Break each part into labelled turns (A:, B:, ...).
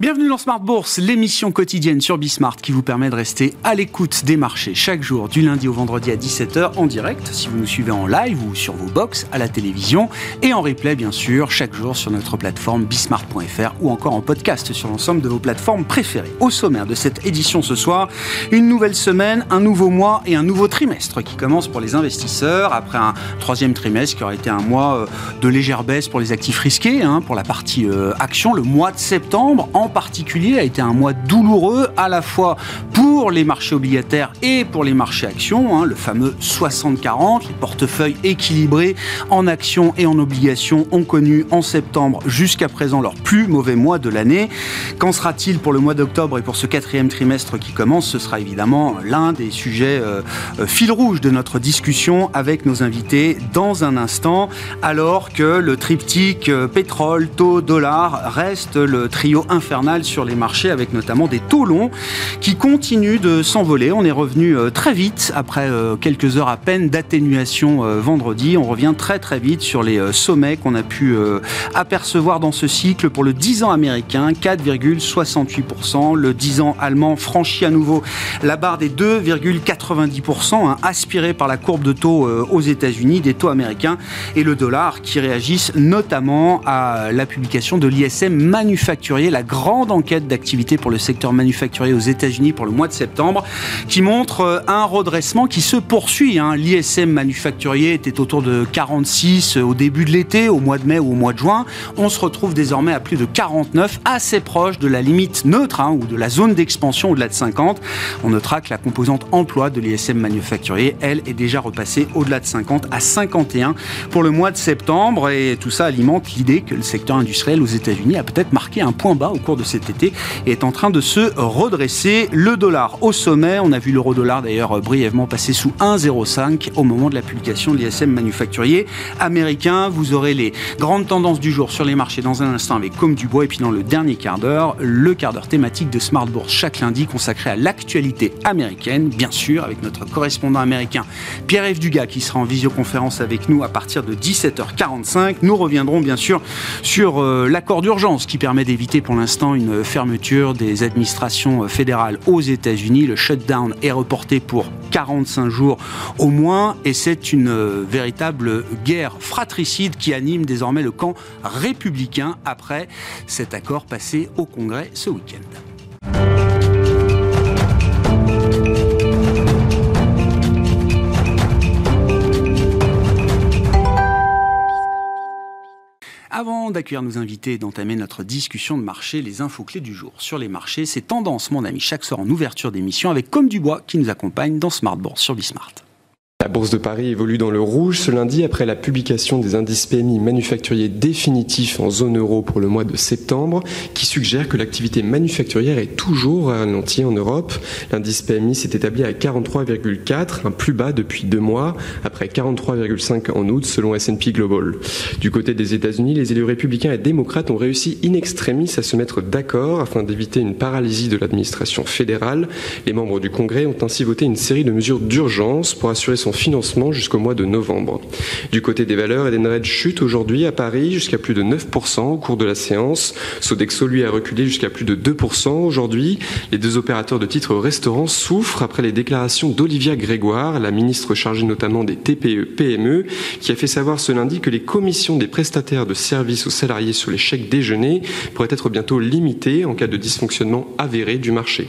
A: Bienvenue dans Smart Bourse, l'émission quotidienne sur Bismart qui vous permet de rester à l'écoute des marchés chaque jour du lundi au vendredi à 17h en direct si vous nous suivez en live ou sur vos box à la télévision et en replay bien sûr chaque jour sur notre plateforme bismart.fr ou encore en podcast sur l'ensemble de vos plateformes préférées. Au sommaire de cette édition ce soir, une nouvelle semaine, un nouveau mois et un nouveau trimestre qui commence pour les investisseurs après un troisième trimestre qui aurait été un mois euh, de légère baisse pour les actifs risqués hein, pour la partie euh, action. Le mois de septembre en particulier a été un mois douloureux à la fois pour les marchés obligataires et pour les marchés actions. Hein, le fameux 60-40, les portefeuilles équilibrés en actions et en obligations ont connu en septembre jusqu'à présent leur plus mauvais mois de l'année. Qu'en sera-t-il pour le mois d'octobre et pour ce quatrième trimestre qui commence? Ce sera évidemment l'un des sujets euh, euh, fil rouge de notre discussion avec nos invités dans un instant, alors que le triptyque euh, pétrole, taux, dollar reste le trio sur les marchés avec notamment des taux longs qui continuent de s'envoler. On est revenu euh, très vite après euh, quelques heures à peine d'atténuation euh, vendredi. On revient très très vite sur les sommets qu'on a pu apercevoir dans ce cycle pour le 10 ans américain, 4,68%. Le 10 ans allemand franchit à nouveau la barre des 2,90%, hein, aspiré par la courbe de taux aux États-Unis, des taux américains et le dollar qui réagissent notamment à la publication de l'ISM manufacturier, la grande grande enquête d'activité pour le secteur manufacturier aux États-Unis pour le mois de septembre, qui montre euh, un redressement qui se poursuit. Hein. L'ISM manufacturier était autour de 46 euh, au début de l'été, au mois de mai ou au mois de juin. On se retrouve désormais à plus de 49, assez proche de la limite neutre hein, ou de la zone d'expansion au-delà de 50. On notera que la composante emploi de l'ISM manufacturier, elle, est déjà repassée au-delà de 50 à 51 pour le mois de septembre. Et tout ça alimente l'idée que le secteur industriel aux États-Unis a peut-être marqué un point bas au cours de cet été est en train de se redresser. Le dollar au sommet, on a vu l'euro dollar d'ailleurs brièvement passer sous 1,05 au moment de la publication de l'ISM manufacturier américain. Vous aurez les grandes tendances du jour sur les marchés dans un instant avec Comme Dubois et puis dans le dernier quart d'heure, le quart d'heure thématique de Smart Bourse chaque lundi consacré à l'actualité américaine, bien sûr, avec notre correspondant américain Pierre-Yves Dugas qui sera en visioconférence avec nous à partir de 17h45. Nous reviendrons bien sûr sur euh, l'accord d'urgence qui permet d'éviter pour l'instant une fermeture des administrations fédérales aux États-Unis. Le shutdown est reporté pour 45 jours au moins et c'est une véritable guerre fratricide qui anime désormais le camp républicain après cet accord passé au Congrès ce week-end. Avant d'accueillir nos invités et d'entamer notre discussion de marché, les infos clés du jour sur les marchés, c'est tendance, mon ami, chaque soir en ouverture d'émission avec Comme Dubois qui nous accompagne dans Smart Bourse sur Bismart.
B: La bourse de Paris évolue dans le rouge ce lundi après la publication des indices PMI manufacturiers définitifs en zone euro pour le mois de septembre, qui suggère que l'activité manufacturière est toujours ralentie en Europe. L'indice PMI s'est établi à 43,4, un plus bas depuis deux mois, après 43,5 en août selon S&P Global. Du côté des États-Unis, les élus républicains et démocrates ont réussi in extremis à se mettre d'accord afin d'éviter une paralysie de l'administration fédérale. Les membres du Congrès ont ainsi voté une série de mesures d'urgence pour assurer son financement jusqu'au mois de novembre. Du côté des valeurs, Edenred chute aujourd'hui à Paris jusqu'à plus de 9% au cours de la séance. Sodexo, lui, a reculé jusqu'à plus de 2% aujourd'hui. Les deux opérateurs de titres restaurants souffrent après les déclarations d'Olivia Grégoire, la ministre chargée notamment des TPE-PME, e, qui a fait savoir ce lundi que les commissions des prestataires de services aux salariés sur les chèques déjeuner pourraient être bientôt limitées en cas de dysfonctionnement avéré du marché.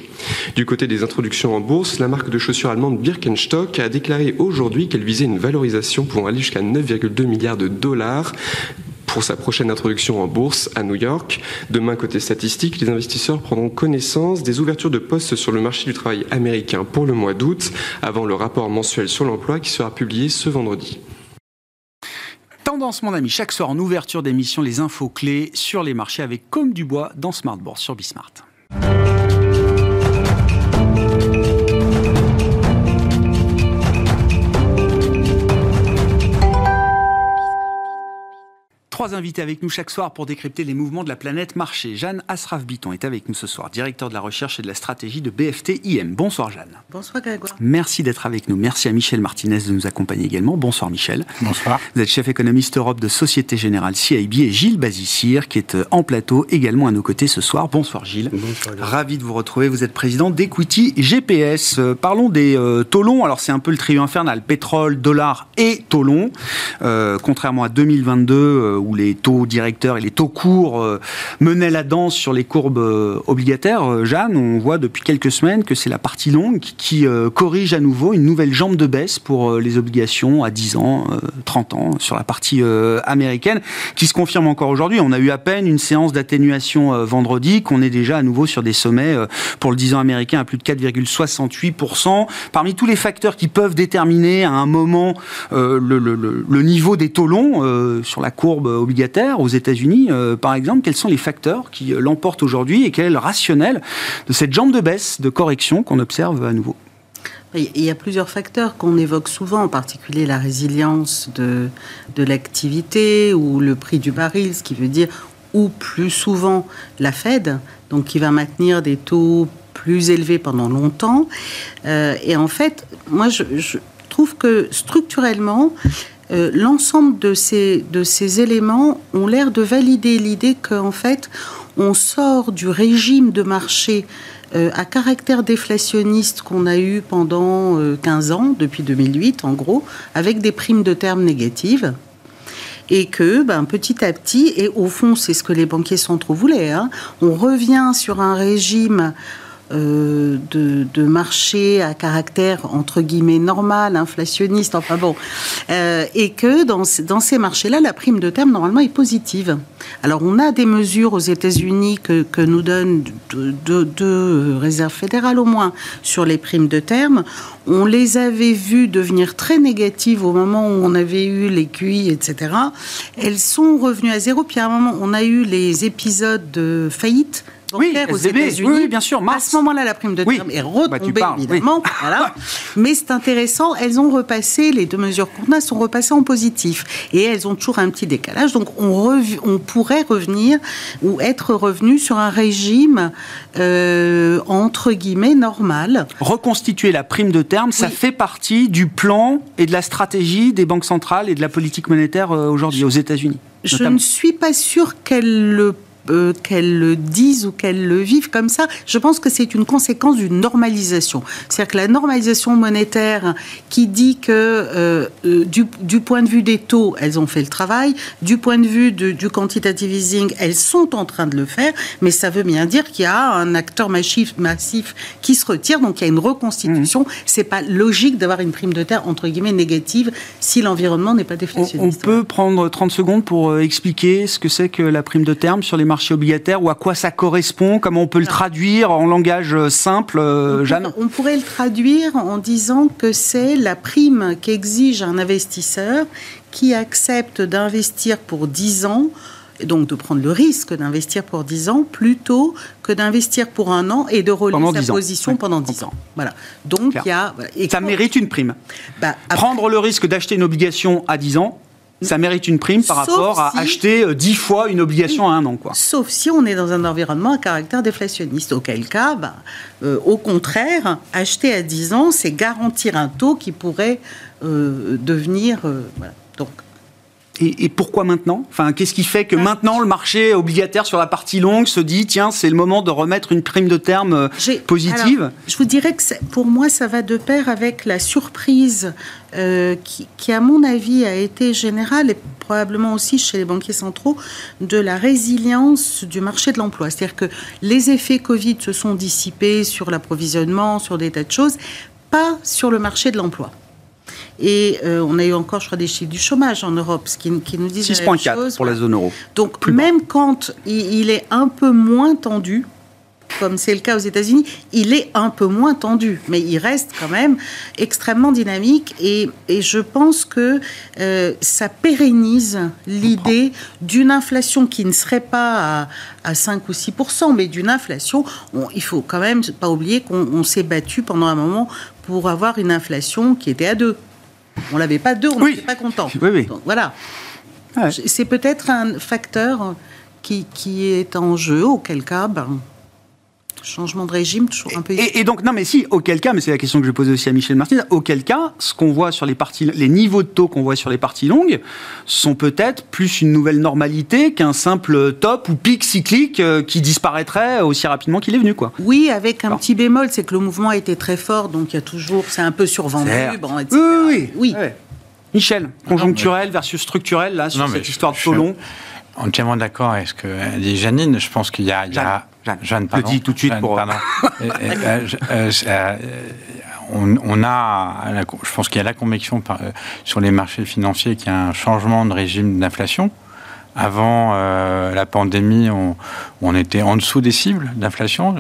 B: Du côté des introductions en bourse, la marque de chaussures allemande Birkenstock a déclaré aujourd'hui qu'elle visait une valorisation pouvant aller jusqu'à 9,2 milliards de dollars pour sa prochaine introduction en bourse à New York. Demain, côté statistique, les investisseurs prendront connaissance des ouvertures de postes sur le marché du travail américain pour le mois d'août, avant le rapport mensuel sur l'emploi qui sera publié ce vendredi.
A: Tendance, mon ami, chaque soir en ouverture d'émission, les infos clés sur les marchés avec Comme du Bois dans Smart Bourse sur Bismart. Trois invités avec nous chaque soir pour décrypter les mouvements de la planète marché. Jeanne Asraf-Biton est avec nous ce soir, directeur de la recherche et de la stratégie de BFT IM. Bonsoir Jeanne.
C: Bonsoir Grégoire.
A: Merci d'être avec nous. Merci à Michel Martinez de nous accompagner également. Bonsoir Michel.
D: Bonsoir.
A: Vous êtes chef économiste Europe de Société Générale CIB et Gilles Bazissir qui est euh, en plateau également à nos côtés ce soir. Bonsoir Gilles.
D: Bonsoir.
A: Ravi de vous retrouver. Vous êtes président d'Equity GPS. Euh, parlons des euh, taux longs. Alors c'est un peu le trio infernal pétrole, dollar et taux longs. Euh, contrairement à 2022 euh, où les taux directeurs et les taux courts euh, menaient la danse sur les courbes euh, obligataires, euh, Jeanne, on voit depuis quelques semaines que c'est la partie longue qui, corrige à nouveau une nouvelle jambe de baisse pour les obligations à 10 ans, euh, 30 ans sur la partie américaine, qui se confirme encore aujourd'hui. On a eu à peine une séance d'atténuation vendredi, qu'on est déjà à nouveau sur des sommets pour le 10 ans américain à plus de 4,68%. Parmi tous les facteurs qui peuvent déterminer à un moment le, le- niveau des taux longs sur la courbe obligataire aux États-Unis, euh, par exemple, quels sont les facteurs qui euh, l'emportent aujourd'hui et quel est le rationnel de cette jambe de baisse, de correction qu'on observe à nouveau?
C: Il y a plusieurs facteurs qu'on évoque souvent, en particulier la résilience de, de l'activité ou le prix du baril, ce qui veut dire, ou plus souvent la Fed, donc qui va maintenir des taux plus élevés pendant longtemps. Euh, et en fait, moi, je trouve que structurellement, euh, l'ensemble de ces, de éléments ont l'air de valider l'idée qu'en fait, on sort du régime de marché euh, à caractère déflationniste qu'on a eu pendant euh, 15 ans, depuis 2008 en gros, avec des primes de termes négatives. Et que ben, petit à petit, et au fond c'est ce que les banquiers centraux voulaient, hein, on revient sur un régime euh, de, de marché à caractère entre guillemets normal, inflationniste, enfin bon, euh, et que dans, ce- dans ces marchés-là, la prime de terme normalement est positive. Alors on a des mesures aux États-Unis que, nous donnent deux de, de réserves fédérales au moins sur les primes de terme. On les avait vues devenir très négatives au moment où on avait eu QI, etc. Elles sont revenues à zéro. Puis à un moment, on a eu les épisodes de faillite
A: Oui,
C: aux États-Unis.
A: oui, bien sûr,
C: À ce moment-là, la prime de
A: Oui.
C: terme est
A: Bah,
C: retombée,
A: parles, oui.
C: évidemment. Voilà. Mais c'est intéressant, elles ont repassé, les deux mesures qu'on a sont repassées en positif. Et elles ont toujours un petit décalage. Donc on, rev- on pourrait revenir ou être revenu sur un régime, euh, entre guillemets, normal.
A: Reconstituer la prime de terme, ça fait partie du plan et de la stratégie des banques centrales et de la politique monétaire euh, aujourd'hui aux États-Unis.
C: Je ne suis pas sûre qu'elles le euh, qu'elles le disent ou qu'elles le vivent comme ça, je pense que c'est une conséquence d'une normalisation. C'est-à-dire que la normalisation monétaire qui dit que euh, euh, du, du point de vue des taux, elles ont fait le travail, du point de vue de- du quantitative easing, elles sont en train de le faire, mais ça veut bien dire qu'il y a un acteur massif, massif qui se retire, donc il y a une reconstitution. C'est pas logique d'avoir une prime de terre entre guillemets négative si l'environnement n'est pas
A: On, on
C: déflationniste.
A: peut prendre 30 secondes pour expliquer ce que c'est que la prime de terme sur les marchés obligataires ou à quoi ça correspond, comment on peut le traduire en langage euh, simple, euh, Jeanne
C: On pourrait le traduire en disant que c'est la prime qu'exige un investisseur qui accepte d'investir pour 10 ans, et donc de prendre le risque d'investir pour 10 ans, plutôt que d'investir pour un an et de relever
A: 10
C: sa position pendant
A: je
C: 10 ans. Voilà. Donc il y a... voilà. Et
A: Ça mérite une prime.
C: bah, après-
A: Prendre le risque d'acheter une obligation à 10 ans, ça mérite une prime par
C: Sauf
A: rapport à
C: si-
A: acheter euh, 10 fois une obligation à un an. Quoi.
C: Sauf si on est dans un environnement à caractère déflationniste, auquel cas, bah, euh, au contraire, acheter à 10 ans, c'est garantir un taux qui pourrait euh, devenir... euh, voilà. Donc,
A: Et, et pourquoi maintenant? Enfin, qu'est-ce qui fait que
C: Ah.
A: maintenant le marché obligataire sur la partie longue se dit tiens, c'est le moment de remettre une prime de terme euh, positive?
C: alors, Je vous dirais que pour moi, ça va de pair avec la surprise euh, qui, qui, à mon avis, a été générale et probablement aussi chez les banquiers centraux de la résilience du marché de l'emploi. C'est-à-dire que les effets Covid se sont dissipés sur l'approvisionnement, sur des tas de choses, pas sur le marché de l'emploi. Et euh, on a eu encore, je crois, des chiffres du chômage en Europe, ce qui, qui nous même
A: 6,4
C: chose.
A: pour la zone euro.
C: Donc
A: Plus bas.
C: même quand il, il est un peu moins tendu, comme c'est le cas aux États-Unis, il est un peu moins tendu, mais il reste quand même extrêmement dynamique et, et je pense que euh, ça pérennise l'idée d'une inflation qui ne serait pas à, à 5 ou 6% mais d'une inflation. on- il faut quand même pas oublier qu'on on s'est battu pendant un moment pour avoir une inflation qui était à 2. On l'avait pas 2, on
A: Oui.
C: n'était pas content.
A: Oui, oui.
C: Donc, voilà. C'est peut-être un facteur qui, qui, est en jeu, auquel cas, ben, Changement de régime, toujours un peu.
A: Et, donc, non, mais si, auquel cas, mais c'est la question que je posais aussi à Michel Martinez, auquel cas, ce qu'on voit sur les parties, les niveaux de taux qu'on voit sur les parties longues sont peut-être plus une nouvelle normalité qu'un simple top ou pic cyclique euh, qui disparaîtrait aussi rapidement qu'il est venu, quoi.
C: Oui, avec un petit bémol, c'est que le mouvement a été très fort, donc il y a toujours, c'est un peu survendu,
A: bon, etc. Oui, oui. oui. Michel, conjoncturel versus structurel, là, sur cette histoire de taux long
D: entièrement d'accord avec ce que dit Janine. Je pense qu'il y a,
A: Jeanne, pardon. Je dis tout de suite pour.
D: Euh, euh, euh, on, a, je pense qu'il y a la conviction sur les marchés financiers qu'il y a un changement de régime d'inflation. Avant la pandémie, on, était en dessous des cibles d'inflation.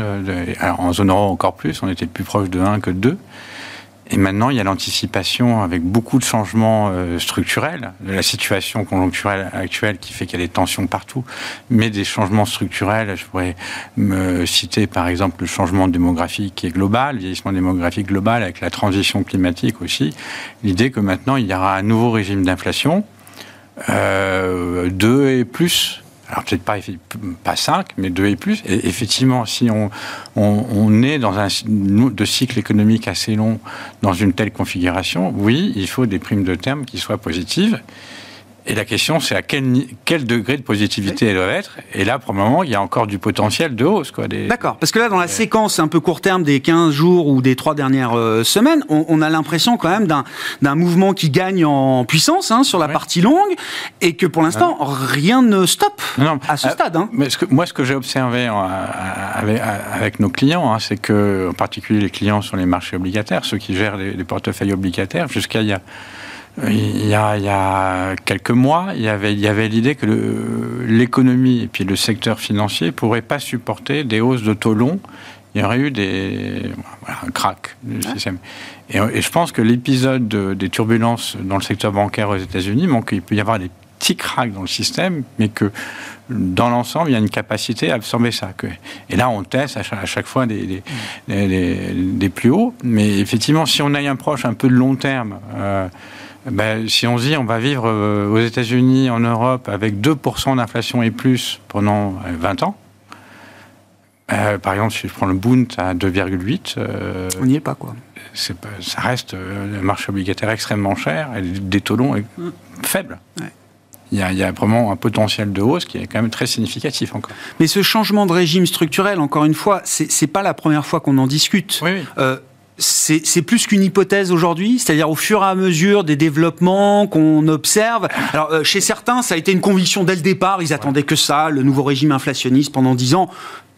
D: en zone euro encore plus, on était plus proche de 1 que de 2. Et maintenant, il y a l'anticipation avec beaucoup de changements euh, structurels, de la situation conjoncturelle actuelle qui fait qu'il y a des tensions partout, mais des changements structurels. Je pourrais me citer par exemple le changement démographique qui est global, le vieillissement démographique global avec la transition climatique aussi. L'idée que maintenant, il y aura un nouveau régime d'inflation, euh, deux et plus alors peut-être pas, pas 5, mais 2 et plus. Et effectivement, si on, est dans un de cycle économique assez long, dans une telle configuration, oui, il faut des primes de terme qui soient positives. Et la question, c'est à quel, quel, degré de positivité elle doit être. Et là, pour le moment, il y a encore du potentiel de hausse.
A: D'accord. Parce que là, dans la séquence un peu court terme des 15 jours ou des 3 dernières euh, semaines, on, a l'impression quand même d'un mouvement qui gagne en puissance hein, sur la partie longue et que pour l'instant, rien ne stoppe à ce euh, stade. Hein.
D: Mais ce que, moi, ce que j'ai observé euh, avec, avec, nos clients, hein, c'est que, en particulier les clients sur les marchés obligataires, ceux qui gèrent les, les portefeuilles obligataires, jusqu'à il y a il y, a, quelques mois, il y avait, il y avait l'idée que l'économie et puis le secteur financier ne pourraient pas supporter des hausses de taux longs. Il y aurait eu des, un crack du système. Et, je pense que l'épisode des turbulences dans le secteur bancaire aux États-Unis montre qu'il peut y avoir des petits cracks dans le système, mais que dans l'ensemble, il y a une capacité à absorber ça. Et là, on teste à chaque, fois des, des, plus hauts. Mais effectivement, si on a un proche un peu de long terme, euh, ben, si on se dit on va vivre euh, aux États-Unis, en Europe, avec 2% d'inflation et plus pendant 20 euh, ans, euh, par exemple, si je prends le Bund à 2,8,
A: on n'y est pas quoi.
D: ça reste un marché obligataire extrêmement cher et des taux longs mm. faibles. Il y, a, il y, a, vraiment un potentiel de hausse qui est quand même très significatif encore.
A: Mais ce changement de régime structurel, encore une fois, c'est pas la première fois qu'on en discute.
D: Oui, oui
A: c'est plus qu'une hypothèse aujourd'hui, c'est-à-dire au fur et à mesure des développements qu'on observe. Alors euh, chez certains, ça a été une conviction dès le départ, ils attendaient que ça, le nouveau régime inflationniste pendant dix ans.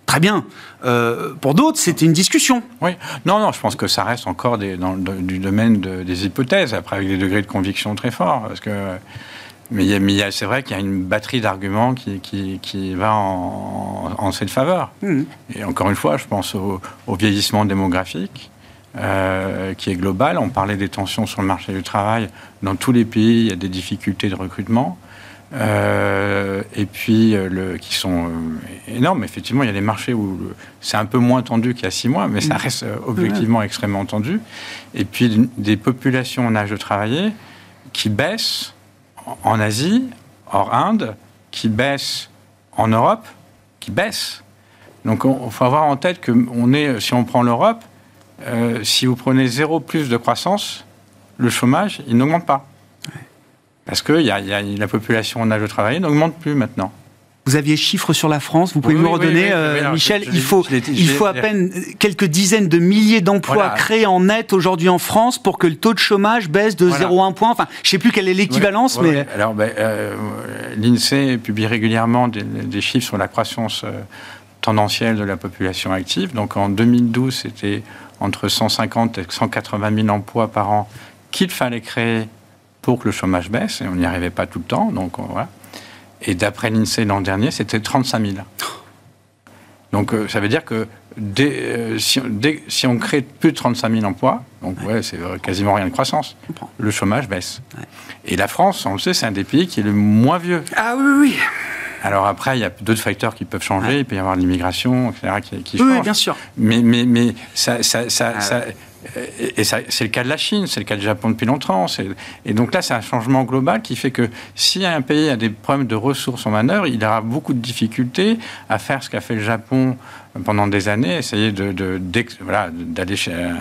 A: Très bien. Euh, pour d'autres, c'était une discussion.
D: Oui. Non, non, je pense que ça reste encore des, dans du domaine des hypothèses, après avec des degrés de conviction très forts. Parce que, mais, c'est vrai qu'il y a une batterie d'arguments qui, qui, va en, cette faveur. Mmh. Et encore une fois, je pense au, au vieillissement démographique. Euh, qui est global. On parlait des tensions sur le marché du travail. Dans tous les pays, il y a des difficultés de recrutement. Euh, et puis, euh, le, qui sont énormes. Effectivement, il y a des marchés où c'est un peu moins tendu qu'il y a six mois, mais ça mm. reste objectivement extrêmement tendu. Et puis, des populations en âge de travailler qui baissent en Asie, hors Inde, qui baissent en Europe, qui baissent. Donc, il faut avoir en tête que on est, si on prend l'Europe, euh, si vous prenez zéro plus de croissance, le chômage, il n'augmente pas. Parce que y a, la population en âge de travailler n'augmente plus maintenant.
A: Vous aviez chiffres sur la France, vous pouvez me redonner, euh, Michel Il faut, il faut à peine quelques dizaines de milliers d'emplois créés en net aujourd'hui en France pour que le taux de chômage baisse de 0,1 point. Enfin, je ne sais plus quelle est l'équivalence, mais...
D: Alors, ben, euh, l'INSEE publie régulièrement des, des, chiffres sur la croissance tendancielle de la population active. Donc en 2012, c'était entre 150 et 180 000 emplois par an qu'il fallait créer pour que le chômage baisse, et on n'y arrivait pas tout le temps. Donc voilà. Et d'après l'INSEE l'an dernier, c'était 35 000. Donc euh, ça veut dire que euh, si, on crée plus de 35 000 emplois, donc ouais, c'est euh, quasiment rien de croissance, le chômage baisse. Et la France, on le sait, c'est un des pays qui est le moins vieux.
A: Ah oui, oui.
D: Alors après, il y a d'autres facteurs qui peuvent changer. Il peut y avoir l'immigration, etc., qui, qui
A: Oui, bien sûr.
D: Mais, mais, mais ça, ça, ça, et c'est le cas de la Chine, c'est le cas du Japon depuis longtemps. Et donc là, c'est un changement global qui fait que si un pays a des problèmes de ressources en manœuvre, il aura beaucoup de difficultés à faire ce qu'a fait le Japon pendant des années, essayer d'aller de, euh,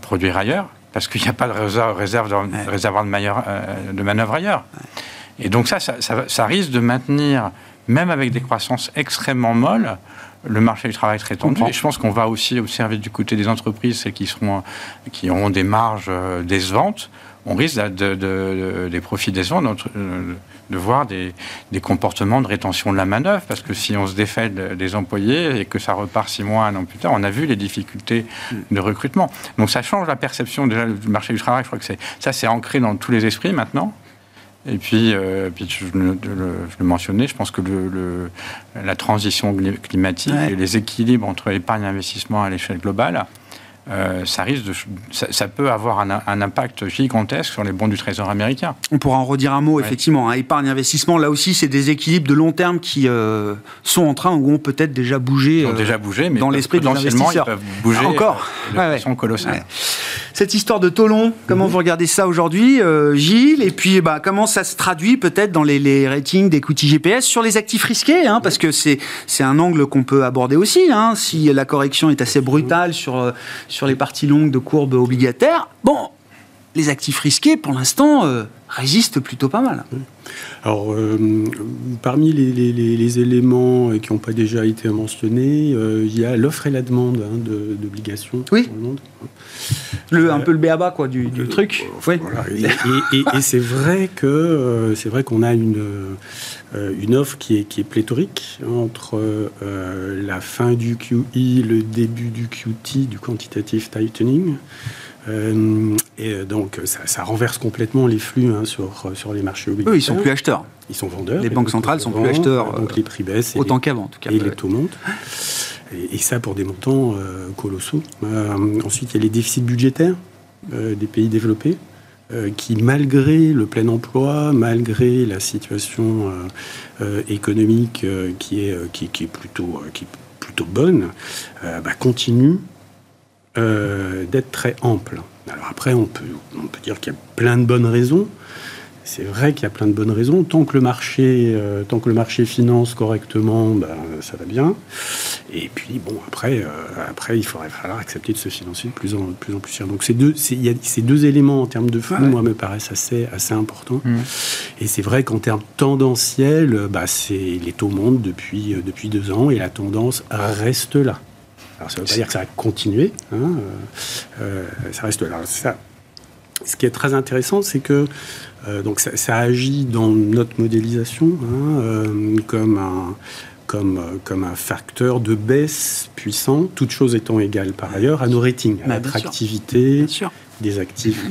D: produire ailleurs, parce qu'il n'y a pas de réserve, réserve de, réservoir de, euh, de, manœuvre ailleurs. Et donc ça ça, ça risque de maintenir, même avec des croissances extrêmement molles, le marché du travail très tendu. Et je pense qu'on va aussi observer du côté des entreprises, celles qui, seront, qui auront des marges euh, décevantes, on risque de, de, des profits décevants de, de voir des, des, comportements de rétention de la manœuvre, parce que si on se défait des employés et que ça repart six mois, un an plus tard, on a vu les difficultés de recrutement. Donc ça change la perception déjà du marché du travail. Je crois que ça, c'est ancré dans tous les esprits maintenant. Et puis, euh, puis je, le, je, mentionnais, je pense que le, la transition climatique et les équilibres entre épargne et investissement à l'échelle globale euh, ça risque de, ça, peut avoir un, impact gigantesque sur les bons du Trésor américain.
A: On pourra en redire un mot, effectivement. Hein. épargne, investissement, là aussi, c'est des équilibres de long terme qui euh, sont en train ou ont peut-être déjà bougé.
D: Ils ont déjà bougé, mais
A: dans l'esprit des investisseurs.
D: Ils peuvent bouger
A: encore
D: de façon colossale.
A: Cette histoire de Tolon, comment mhm. vous regardez ça aujourd'hui, euh, Gilles? Et puis, bah, comment ça se traduit peut-être dans les, ratings d'equity GPS sur les actifs risqués hein, Parce que c'est un angle qu'on peut aborder aussi. Hein, si la correction est assez brutale sur, sur sur les parties longues de courbes obligataires. Bon, les actifs risqués, pour l'instant, euh, résistent plutôt pas mal.
E: Alors, euh, parmi les, éléments qui n'ont pas déjà été mentionnés, euh, il y a l'offre et la demande hein, d'obligations
A: oui. dans le monde. Le, un peu le béaba quoi, du, truc.
E: Oui. Et, c'est vrai que c'est vrai qu'on a une, une offre qui est, qui est pléthorique entre la fin du QE, le début du QT, du quantitative tightening. Euh, et donc, ça, renverse complètement les flux hein, sur, sur les marchés obligataires.
A: Eux, ils sont plus acheteurs.
E: Ils sont vendeurs.
A: Les banques centrales sont plus acheteurs.
E: Donc, les prix baissent.
A: Autant qu'avant, en tout cas.
E: Et les taux montent. Et, ça pour des montants euh, colossaux. Euh, ensuite, il y a les déficits budgétaires des pays développés. qui, malgré le plein emploi, malgré la situation économique qui, est, qui, est plutôt, qui plutôt bonne, bah, continuent euh, d'être très ample. Alors après, on peut, on peut dire qu'il y a plein de bonnes raisons. C'est vrai qu'il y a plein de bonnes raisons. Tant que le marché, euh, tant que le marché finance correctement, ben, ça va bien. Et puis bon, après, euh, après, il faudrait falloir accepter de se financer de plus en plus, en plus cher. Donc ces deux, il y a ces deux éléments en termes de flux, moi, me paraissent assez, assez importants. Mmh. Et c'est vrai qu'en termes tendanciels, bah, c'est les taux montent depuis depuis deux ans et la tendance reste là. Alors, ça ne veut pas dire que ça va continuer. Hein, euh, euh, ça reste là. Ça, ce qui est très intéressant, c'est que euh, donc ça, agit dans notre modélisation hein, comme un comme, comme un facteur de baisse puissant, toutes choses étant égales par ailleurs, à nos ratings, à l'attractivité des actifs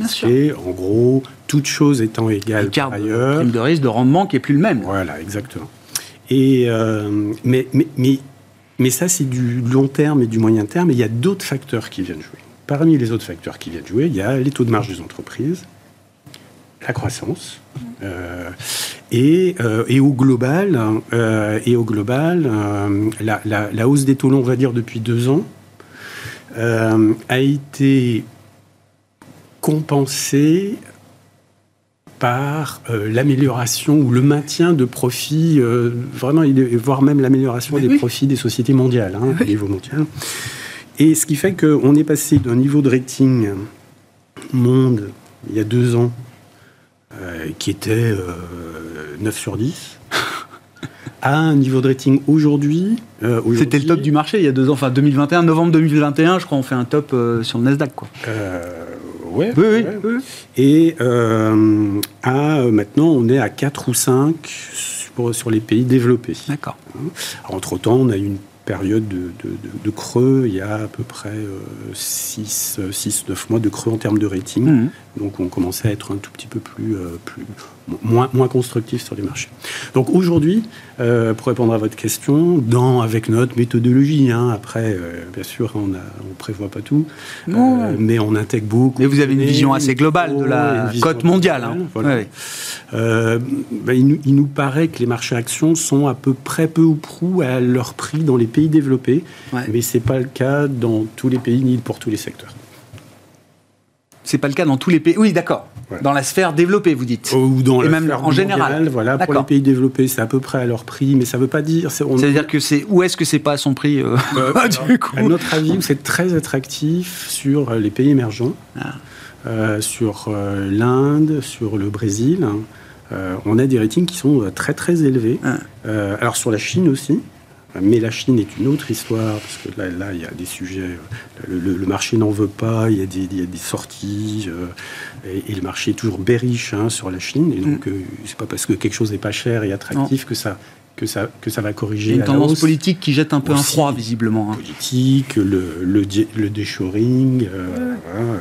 E: En gros, toutes choses étant égales par ailleurs.
A: de risque de rendement qui est plus le même.
E: Voilà, exactement. Et, mais, mais, mais mais ça, c'est du long terme et du moyen terme. Et il y a d'autres facteurs qui viennent jouer. Parmi les autres facteurs qui viennent jouer, il y a les taux de marge des entreprises, la croissance, euh, et, euh, et, au global, euh, et au global la, la, hausse des taux longs, on va dire depuis deux ans, a été compensée par euh, l'amélioration ou le maintien de profits, euh, vraiment, voire même l'amélioration des profits des sociétés mondiales, hein, au niveau mondial. Et ce qui fait qu'on est passé d'un niveau de rating monde, il y a deux ans, euh, qui était 9 sur 10, à un niveau de rating aujourd'hui.
A: C'était le top du marché il y a deux ans, enfin 2021, novembre 2021, je crois, on fait un top sur le Nasdaq. Quoi.
E: Ouais, oui, oui, Et euh, à, maintenant, on est à 4 ou 5 sur, sur les pays développés.
A: D'accord.
E: Hein. Entre-temps, on a eu une période de, de, creux, il y a à peu près 6-9 euh, mois de creux en termes de rating. Mmh. Donc on commençait à être un tout petit peu plus, euh, plus moins, moins constructif sur les marchés. Donc aujourd'hui, euh, pour répondre à votre question, dans, avec notre méthodologie, hein, après, euh, bien sûr, on ne on prévoit pas tout, euh, mais on intègre beaucoup.
A: Mais vous avez une vision assez globale de la cote mondiale. Hein.
E: Voilà. Ben, il, nous, il, nous, paraît que les marchés actions sont à peu près peu ou prou à leur prix dans les pays développés, mais ce n'est pas le cas dans tous les pays ni pour tous les secteurs.
A: C'est pas le cas dans tous les pays. Oui, d'accord. Dans la sphère développée, vous dites.
E: Ou dans
A: Et
E: la
A: même
E: sphère
A: en général.
E: mondiale, Voilà, pour les pays développés, c'est à peu près à leur prix, mais ça veut pas dire. c'est- on-
A: C'est-à-dire que c'est où est-ce que c'est pas à son prix euh, du coup
E: À notre avis, c'est très attractif sur euh, les pays émergents,
A: Ah.
E: euh, sur euh, l'Inde, sur le Brésil. hein. On a des ratings qui sont très très élevés.
A: Ah.
E: Alors sur la Chine aussi. Mais la Chine est une autre histoire, parce que là, là il y a des sujets. Le, le- le marché n'en veut pas, il y a des, il y a des sorties, euh, et, et le marché est toujours bearish hein, sur la Chine. Et donc,
A: Mm.
E: euh, c'est pas parce que quelque chose n'est pas cher et attractif que ça, que, ça, que ça va
A: Il
E: corriger
A: y a une tendance
E: hausse
A: politique qui jette un peu un froid, visiblement. hein.
E: politique, le, le, le deshoring, euh, euh,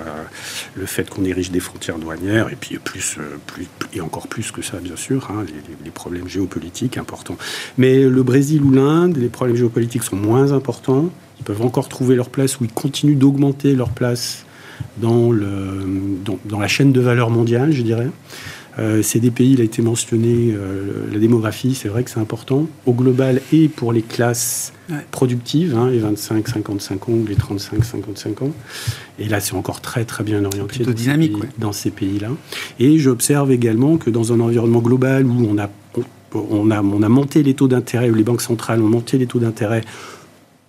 E: le fait qu'on érige des frontières douanières, et puis plus, euh, plus, et encore plus que ça, bien sûr, hein, les, les- les problèmes géopolitiques importants. Mais le Brésil ou l'Inde, les problèmes géopolitiques sont moins importants. Ils peuvent encore trouver leur place ou ils continuent d'augmenter leur place dans, le, dans, dans la chaîne de valeur mondiale, je dirais. Euh, c'est des pays, il a été mentionné, euh, la démographie, c'est vrai que c'est important, au global et pour les classes
A: Ouais.
E: productives, hein, les 25-55 ans les 35-55 ans. Et là, c'est encore très très bien orienté dans ces
A: dynamique,
E: pays-
A: ouais.
E: dans ces pays-là. Et j'observe également que dans un environnement global où on a, on a, on a monté les taux d'intérêt, où les banques centrales ont monté les taux d'intérêt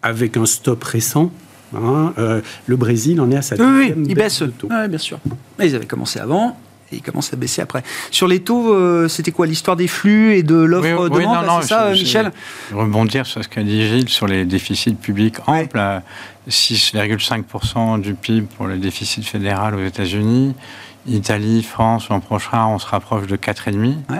E: avec un stop récent, hein, euh, le Brésil en est à sa
A: Oui, oui, il
E: baisse de taux.
A: Ouais, bien sûr. Mais ils avaient commencé avant. Et ils commencent à baisser après. Sur les taux, euh, c'était quoi l'histoire des flux et de l'offre-demande
D: Oui, oui, non, non,
A: C'est ça,
D: je-
A: Michel
D: Rebondir sur ce qu'a dit Gilles sur les déficits publics
A: Ouais.
D: amples, à 6,5% du PIB pour le déficit fédéral aux États-Unis. Italie, France, l'an prochain, on se rapproche de 4,5%.
A: Ouais.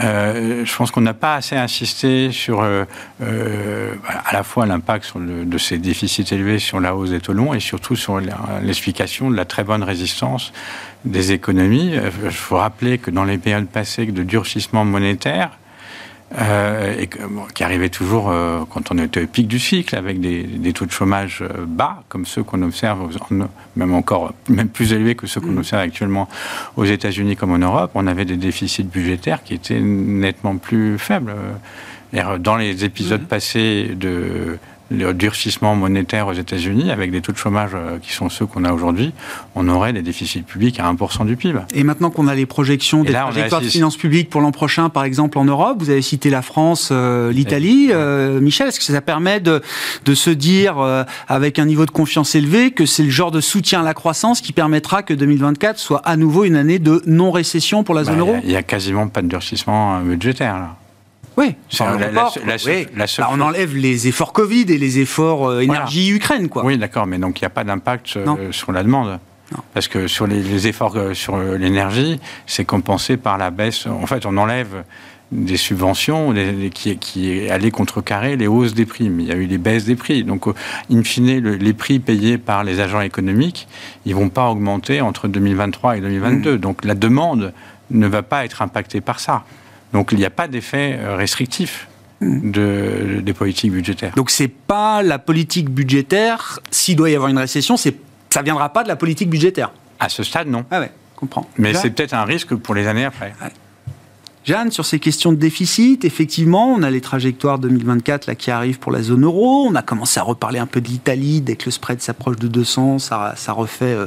D: Euh, je pense qu'on n'a pas assez insisté sur euh, euh, à la fois l'impact de ces déficits élevés sur la hausse des taux longs et surtout sur l'explication de la très bonne résistance des économies. Il faut rappeler que dans les périodes passées de durcissement monétaire, euh, et que, bon, qui arrivait toujours euh, quand on était au pic du cycle, avec des, des taux de chômage euh, bas, comme ceux qu'on observe, même encore même plus élevés que ceux qu'on observe actuellement aux États-Unis comme en Europe, on avait des déficits budgétaires qui étaient nettement plus faibles. Dans les épisodes passés de le durcissement monétaire aux États-Unis, avec des taux de chômage euh, qui sont ceux qu'on a aujourd'hui, on aurait des déficits publics à 1% du PIB.
A: Et maintenant qu'on a les projections des trajectoires de finances publiques pour l'an prochain, par exemple en Europe, vous avez cité la France, euh, l'Italie. Euh, Michel, est-ce que ça permet de, de se dire, euh, avec un niveau de confiance élevé, que c'est le genre de soutien à la croissance qui permettra que 2024 soit à nouveau une année de non-récession pour la
D: Bah,
A: zone euro?
D: Il n'y a, quasiment pas de durcissement budgétaire. Là.
A: Oui,
D: C'est
A: Enfin,
D: la-
A: on
D: la- la-.
A: Oui. Bah, enlève les efforts Covid et les efforts euh, énergie Ukraine, quoi.
D: Oui, d'accord, mais donc il n'y a pas d'impact euh, sur la demande.
A: Non.
D: Parce que sur les, les efforts euh, sur euh, l'énergie, c'est compensé par la baisse. En fait, on enlève des subventions des- qui, qui allaient contrecarrer les hausses des prix. Mais il y a eu des baisses des prix. Donc, euh, in fine, le- les prix payés par les agents économiques, ils vont pas augmenter entre 2023 et
A: Mmh.
D: 2022. Donc, la demande ne va pas être impactée par ça. Donc, il n'y a pas d'effet euh, restrictif de- des politiques budgétaires.
A: Donc c'est pas la politique budgétaire. S'il doit y avoir une récession, c'est ça viendra pas de la politique budgétaire.
D: À ce stade, non.
A: Ah ouais, comprends.
D: Mais
A: Là-
D: c'est peut-être un risque pour les années après.
A: Jeanne, sur ces questions de déficit, effectivement, on a les trajectoires 2024 là, qui arrivent pour la zone euro. On a commencé à reparler un peu de l'Italie. Dès que le spread s'approche de 200, ça, ça, refait, euh,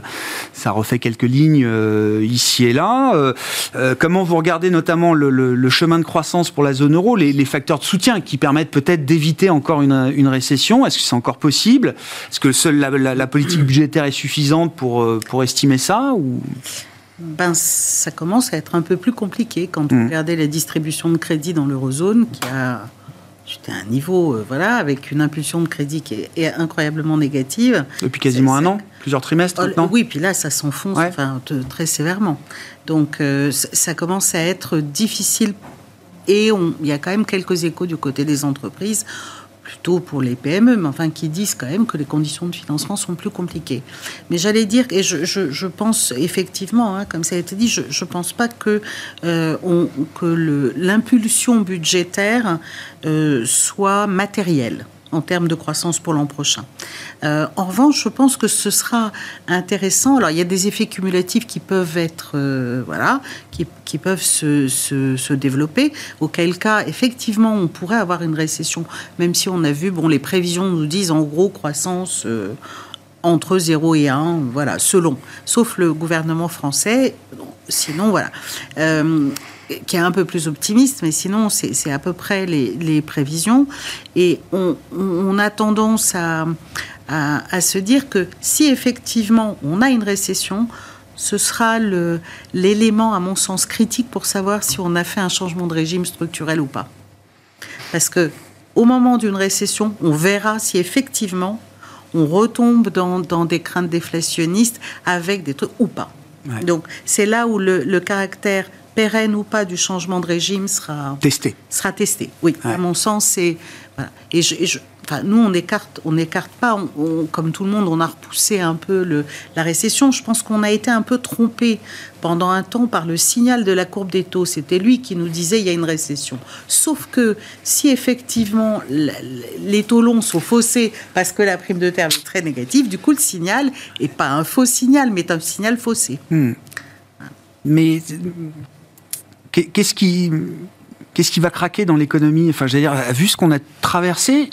A: ça refait quelques lignes euh, ici et là. Euh, comment vous regardez notamment le, chemin de croissance pour la zone euro, les, les facteurs de soutien qui permettent peut-être d'éviter encore une, une récession? Est-ce que c'est encore possible? Est-ce que seule la, la- la politique budgétaire est suffisante pour, pour estimer ça ou...
C: Ben, ça commence à être un peu plus compliqué quand vous regardez la distribution de crédit dans l'eurozone, qui a j'étais à un niveau, euh, voilà, avec une impulsion de crédit qui est, est incroyablement négative.
A: Depuis quasiment un an Plusieurs trimestres
C: Oh,
A: maintenant
C: oui, puis là, ça s'enfonce
A: Ouais.
C: enfin, t- très sévèrement. Donc, euh, ça commence à être difficile. Et il y a quand même quelques échos du côté des entreprises, plutôt pour les PME, mais enfin, qui disent quand même que les conditions de financement sont plus compliquées. Mais j'allais dire, et je, pense effectivement, hein, comme ça a été dit, je ne pense pas que, euh, l'impulsion budgétaire euh, soit matérielle en termes de croissance pour l'an prochain. Euh, en revanche, je pense que ce sera intéressant. Alors, il y a des effets cumulatifs qui peuvent être, euh, voilà, qui, peuvent se, se- se développer. Auquel cas, effectivement, on pourrait avoir une récession, même si on a vu, bon, les prévisions nous disent en gros croissance. euh, entre 0 et 1, voilà, selon. Sauf le gouvernement français, sinon, voilà. Qui est un peu plus optimiste, mais sinon, c'est à peu près les, prévisions. Et on, a tendance à, à, se dire que si effectivement on a une récession, ce sera l'élément, à mon sens, critique pour savoir si on a fait un changement de régime structurel ou pas. Parce que au moment d'une récession, on verra si effectivement on retombe dans, des craintes déflationnistes avec des trucs ou pas. Donc c'est là où le, caractère pérenne ou pas du changement de régime sera
A: testé.
C: Sera testé. Oui, à mon sens, c'est et je, nous, on n'écarte on écarte pas, comme tout le monde, on a repoussé un peu le, la récession. Je pense qu'on a été un peu trompé pendant un temps par le signal de la courbe des taux. C'était lui qui nous disait il y a une récession. Sauf que si effectivement les taux longs sont faussés parce que la prime de terre est très négative, du coup le signal est pas un faux signal, mais un signal faussé. Hmm.
A: Mais qu'est-ce qui Qu'est-ce qui va craquer dans l'économie? Enfin, j'allais dire, vu ce qu'on a traversé,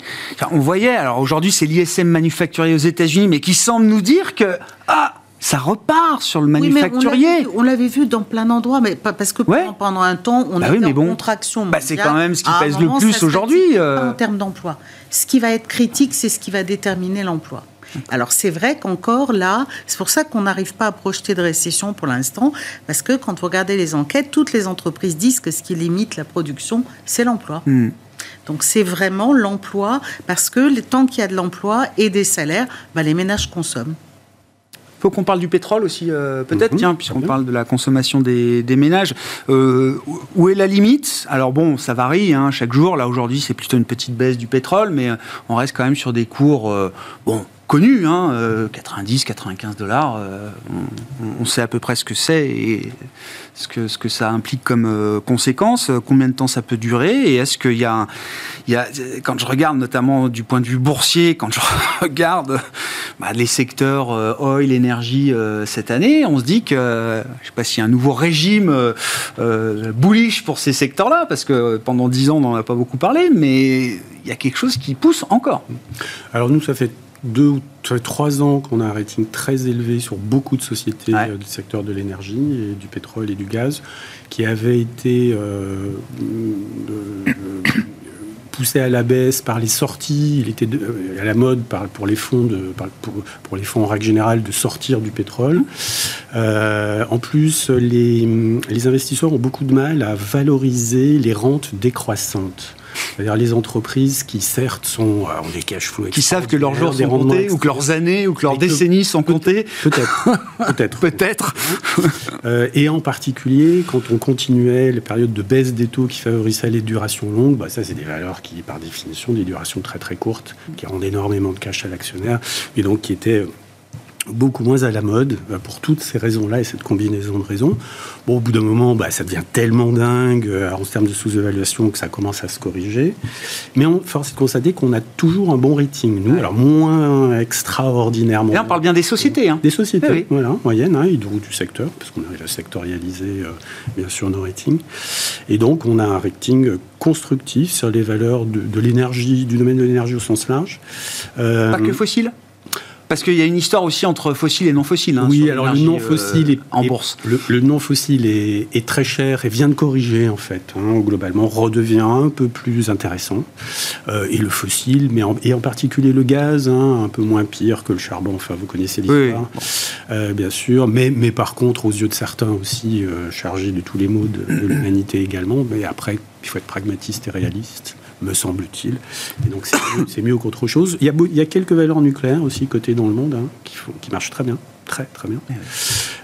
A: on voyait. Alors aujourd'hui, c'est l'ISM manufacturier aux États-Unis, mais qui semble nous dire que ah, ça repart sur le manufacturier.
C: on l'avait vu, dans plein d'endroits, mais pas parce que pendant un temps, on a bah était en contraction
A: bah, c'est quand même ce qui pèse le plus aujourd'hui.
C: Euh. En termes d'emploi. Ce qui va être critique, c'est ce qui va déterminer l'emploi. Alors c'est vrai qu'encore là, c'est pour ça qu'on n'arrive pas à projeter de récession pour l'instant, parce que quand vous regardez les enquêtes, toutes les entreprises disent que ce qui limite la production, c'est l'emploi. Hmm. Donc c'est vraiment l'emploi, parce que tant qu'il y a de l'emploi et des salaires, bah, les ménages consomment
A: faut qu'on parle du pétrole aussi, euh, peut-être, mhm. tiens, puisqu'on parle de la consommation des, ménages. Euh, où est la limite? Alors bon, ça varie hein, chaque jour. Là, aujourd'hui, c'est plutôt une petite baisse du pétrole, mais on reste quand même sur des cours, bon, connu, hein, 90, euh, 95 dollars, euh, on, sait à peu près ce que c'est et ce que, ce que ça implique comme euh, conséquence, combien de temps ça peut durer, et est-ce qu'il y a, y a, quand je regarde notamment du point de vue boursier, quand je regarde bah, les secteurs oil, énergie cette année, on se dit que, je sais pas s'il y a un nouveau régime bullish pour ces secteurs-là, parce que pendant 10 ans on n'en a pas beaucoup parlé, mais il y a quelque chose qui pousse encore.
E: Alors nous, ça fait deux ou trois ans qu'on a un rating très élevé sur beaucoup de sociétés euh, du secteur de l'énergie et du pétrole et du gaz qui avaient été euh, euh, poussé à la baisse par les sorties. Il était à la mode pour les fonds, de, pour, les fonds en règle générale, de sortir du pétrole. en plus, les, les investisseurs ont beaucoup de mal à valoriser les rentes décroissantes. C'est-à-dire les entreprises qui, certes, sont en des cash flows
A: Qui savent que leurs jours sont comptés, ou que leurs années, ou que leurs décennies sont comptées.
E: Peut-être.
A: Peut-être. Peut-être.
E: Euh, et en particulier, quand on continuait les périodes de baisse des taux qui favorissaient les durations longues, bah ça, c'est des valeurs qui, par définition, des durations très très courtes, qui rendent énormément de cash à l'actionnaire, et donc qui étaient beaucoup moins à la mode euh, pour toutes ces raisons-là et cette combinaison de raisons. Bon, au bout d'un moment, bah, ça devient tellement dingue euh, en termes de sous-évaluation que ça commence à se corriger. Mais on force de constater qu'on a toujours un bon rating, nous, alors moins extraordinairement.
A: Là, on parle bien des sociétés. Hein.
E: Des sociétés, eh voilà, moyenne, hein, du secteur, parce qu'on arrive à sectorialiser, euh, bien sûr, nos ratings. Et donc, on a un rating constructif sur les valeurs de, de l'énergie, du domaine de l'énergie au sens large.
A: Pas que fossile parce qu'il y a une histoire aussi entre fossiles et non fossiles. Hein,
E: oui, alors le non fossile est, en bourse. Le, non fossile est, très cher et vient de corriger en fait. Hein, globalement, redevient un peu plus intéressant. Euh, et le fossile, mais en, et en particulier le gaz, hein, un peu moins pire que le charbon. Enfin, vous connaissez l'histoire, euh, bien sûr. Mais, mais par contre, aux yeux de certains aussi, euh, chargés de tous les maux de l'humanité également. Mais après, il faut être pragmatiste et réaliste me semble-t-il. Et donc c'est mieux, qu'autre chose. Il y, a, il y, a, quelques valeurs nucléaires aussi cotées dans le monde hein, qui, font, qui marchent très bien. Très, très bien.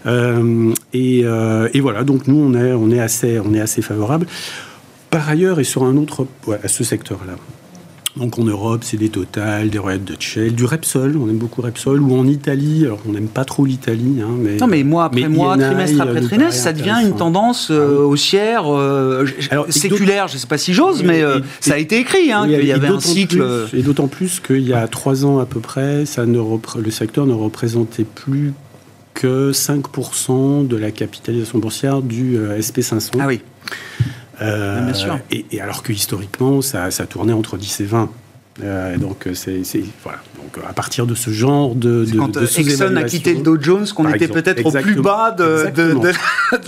E: Euh, et, euh, et, voilà, donc nous, on est, on est, assez, on est assez favorable. Par ailleurs, et sur un autre, ouais, à ce secteur-là, donc en Europe, c'est des Total, des Royal Dutch Shell, du Repsol, on aime beaucoup Repsol, ou en Italie, alors on n'aime pas trop l'Italie. Hein, mais,
A: non, mais mois après mois, trimestre après trimestre, ça devient une tendance euh, ah haussière, euh, séculaire, je ne sais pas si j'ose, mais euh, ça a été écrit, hein, qu'il y avait un cycle.
E: et d'autant plus qu'il y a trois ans à peu près, ça ne le secteur ne représentait plus que 5% de la capitalisation boursière du SP500.
A: Ah oui.
E: Euh, et, alors que historiquement, ça, ça, tournait entre 10 et 20. Euh, donc c'est voilà. Donc à partir de ce genre de, de
A: quand
E: de
A: Exxon a quitté le Dow Jones, qu'on était peut-être au plus bas de, de, de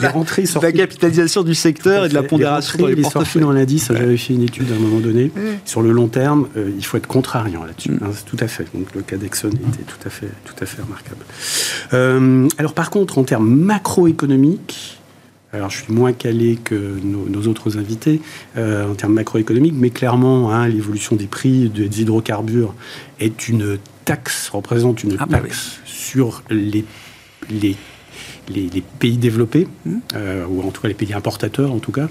A: la, la, capitalisation du secteur et de la pondération
E: des portefeuilles. dans l'indice, j'avais fait une étude à un moment donné. Sur le long terme, euh, il faut être contrariant là-dessus. Mm. Hein, tout à fait. Donc le cas d'Exxon était tout à fait, tout à fait remarquable. Euh, alors par contre, en termes macroéconomiques, alors, je suis moins calé que nos, autres invités euh, en termes macroéconomiques, mais clairement, hein, l'évolution des prix des hydrocarbures est une taxe, représente une ah, bah taxe sur les, les, les, pays développés, mmh. euh, ou en tout cas les pays importateurs en tout cas,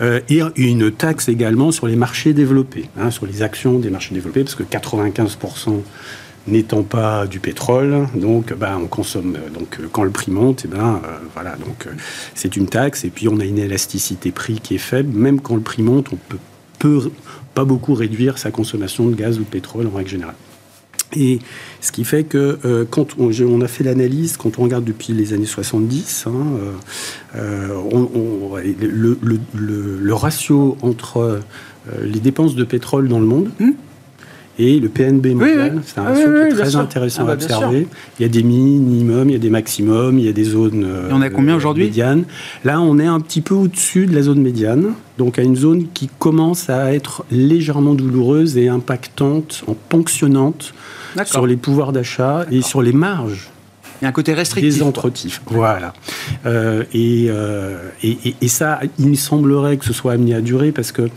E: euh, et une taxe également sur les marchés développés, hein, sur les actions des marchés développés, parce que 95% n'étant pas du pétrole, donc ben, on consomme. Donc quand le prix monte, et eh ben euh, voilà, donc euh, c'est une taxe et puis on a une élasticité prix qui est faible. Même quand le prix monte, on peut, peut pas beaucoup réduire sa consommation de gaz ou de pétrole en règle générale. Et ce qui fait que euh, quand on, a fait l'analyse, quand on regarde depuis les années 70, hein, le, ratio entre les dépenses de pétrole dans le monde, mmh et le PNB mondial. C'est un ratio qui est très intéressant ah bah, à observer. Il y a des minimums, il y a des maximums, il y a des zones
A: et on a combien euh, aujourd'hui
E: médianes. Là, on est un petit peu au-dessus de la zone médiane, donc à une zone qui commence à être légèrement douloureuse et impactante, en ponctionnante sur les pouvoirs d'achat et sur les marges
A: il y a un côté restrictif.
E: Des entretifs, voilà. Euh, euh, et, et, et, ça, il me semblerait que ce soit amené à durer parce que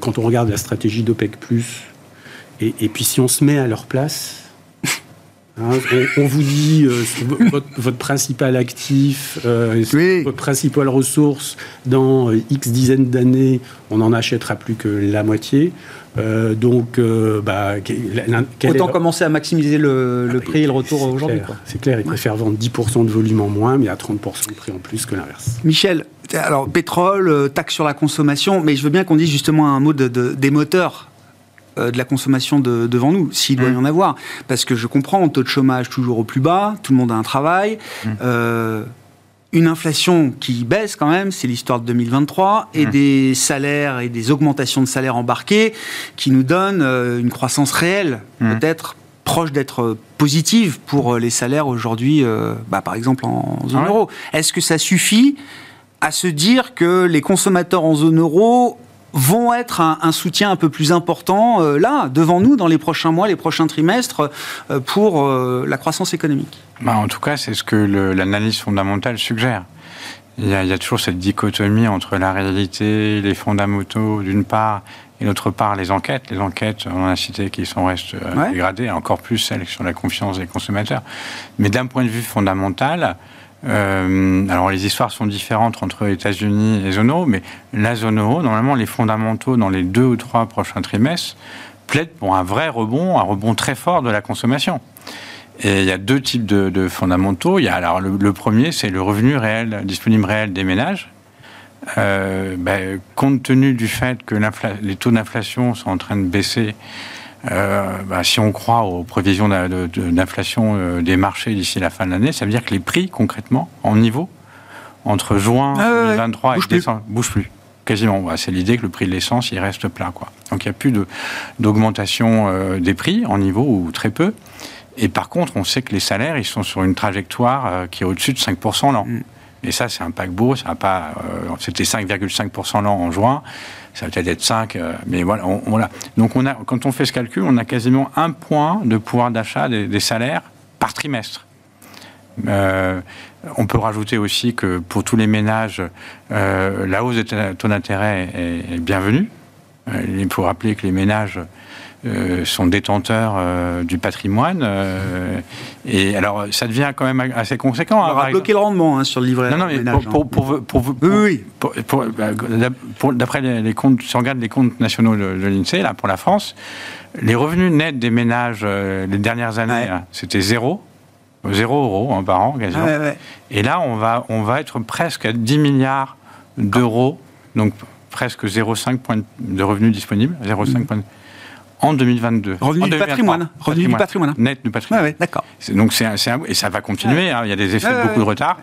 E: quand on regarde la stratégie d'OPEC, et, puis si on se met à leur place, hein, on, vous dit euh, votre, principal actif, euh, votre principale ressource, dans euh, X dizaines d'années, on n'en achètera plus que la moitié. donc, bah,
A: autant commencer à maximiser le, ah, prix et le retour aujourd'hui.
E: C'est clair, ils préfèrent vendre 10% de volume en moins, mais à 30% de prix en plus que l'inverse.
A: Michel, alors pétrole, taxe sur la consommation, mais je veux bien qu'on dise justement un mot de, des moteurs de la consommation devant nous, s'il doit y mmh. en avoir. Parce que je comprends, taux de chômage toujours au plus bas, tout le monde a un travail. Mmh. Euh, une inflation qui baisse quand même, c'est l'histoire de 2023, et mmh. des salaires et des augmentations de salaires embarquées qui nous donnent euh, une croissance réelle, peut-être proche d'être positive pour les salaires aujourd'hui, bah, par exemple en zone ah euro. Est-ce que ça suffit à se dire que les consommateurs en zone euro vont être un, soutien un peu plus important euh, là, devant nous, dans les prochains mois, les prochains trimestres, euh, pour euh, la croissance économique
D: bah, En tout cas, c'est ce que l'analyse fondamentale suggère. Il y, a, toujours cette dichotomie entre la réalité, les fondamentaux d'une part, et d'autre part les enquêtes. Les enquêtes, on en a cité, qui sont restent dégradées, encore plus celles sur la confiance des consommateurs. Mais d'un point de vue fondamental, euh, alors les histoires sont différentes entre États-Unis et zone euro, mais la zone euro, normalement, les fondamentaux dans les deux ou trois prochains trimestres plaident pour un vrai rebond, un rebond très fort de la consommation. Et il y a deux types de, fondamentaux. Il y a alors le, premier, c'est le revenu réel disponible réel des ménages. Euh, ben, compte tenu du fait que les taux d'inflation sont en train de baisser euh, bah, si on croit aux prévisions d'inflation euh, des marchés d'ici la fin de l'année, ça veut dire que les prix, concrètement, en niveau, entre juin 2023 et décembre, ne bougent plus. Quasiment. C'est l'idée que le prix de l'essence, il reste plat. Quoi. Donc il n'y a plus d'augmentation euh, des prix en niveau, ou très peu. Et par contre, on sait que les salaires, ils sont sur une trajectoire qui est au-dessus de 5% l'an. Mm. Et ça, c'est un paquebot. Ça pas, c'était 5,5% l'an en juin ça va peut-être être 5, euh, mais voilà. Donc on a, quand on fait ce calcul, on a quasiment un point de pouvoir d'achat des, salaires par trimestre. Euh, on peut rajouter aussi que pour tous les ménages, euh, la hausse des taux d'intérêt est, bienvenue. il faut rappeler que les ménages euh, sont détenteurs euh, du patrimoine. Euh, et alors, ça devient quand même assez conséquent.
A: On hein, bloqué le rendement hein, sur le livret.
D: Non, non, mais pour, pour, pour, oui, d'après les, comptes, si on regarde les comptes nationaux de, l'INSEE, là, pour la France, les revenus nets des ménages les dernières années, c'était zéro. Zéro euro hein, par an, quasiment. Et là, on va, on va être presque à 10 milliards d'euros, donc presque 0,5 points de revenus disponibles, 0,5 mmh en 2022.
A: Revenu
D: En
A: du
D: 2023.
A: patrimoine. Revenu du patrimoine.
D: Net du patrimoine.
A: Ouais, d'accord.
D: Donc c'est un- c'est un- et ça va continuer. hein, il y a des effets de beaucoup de retard.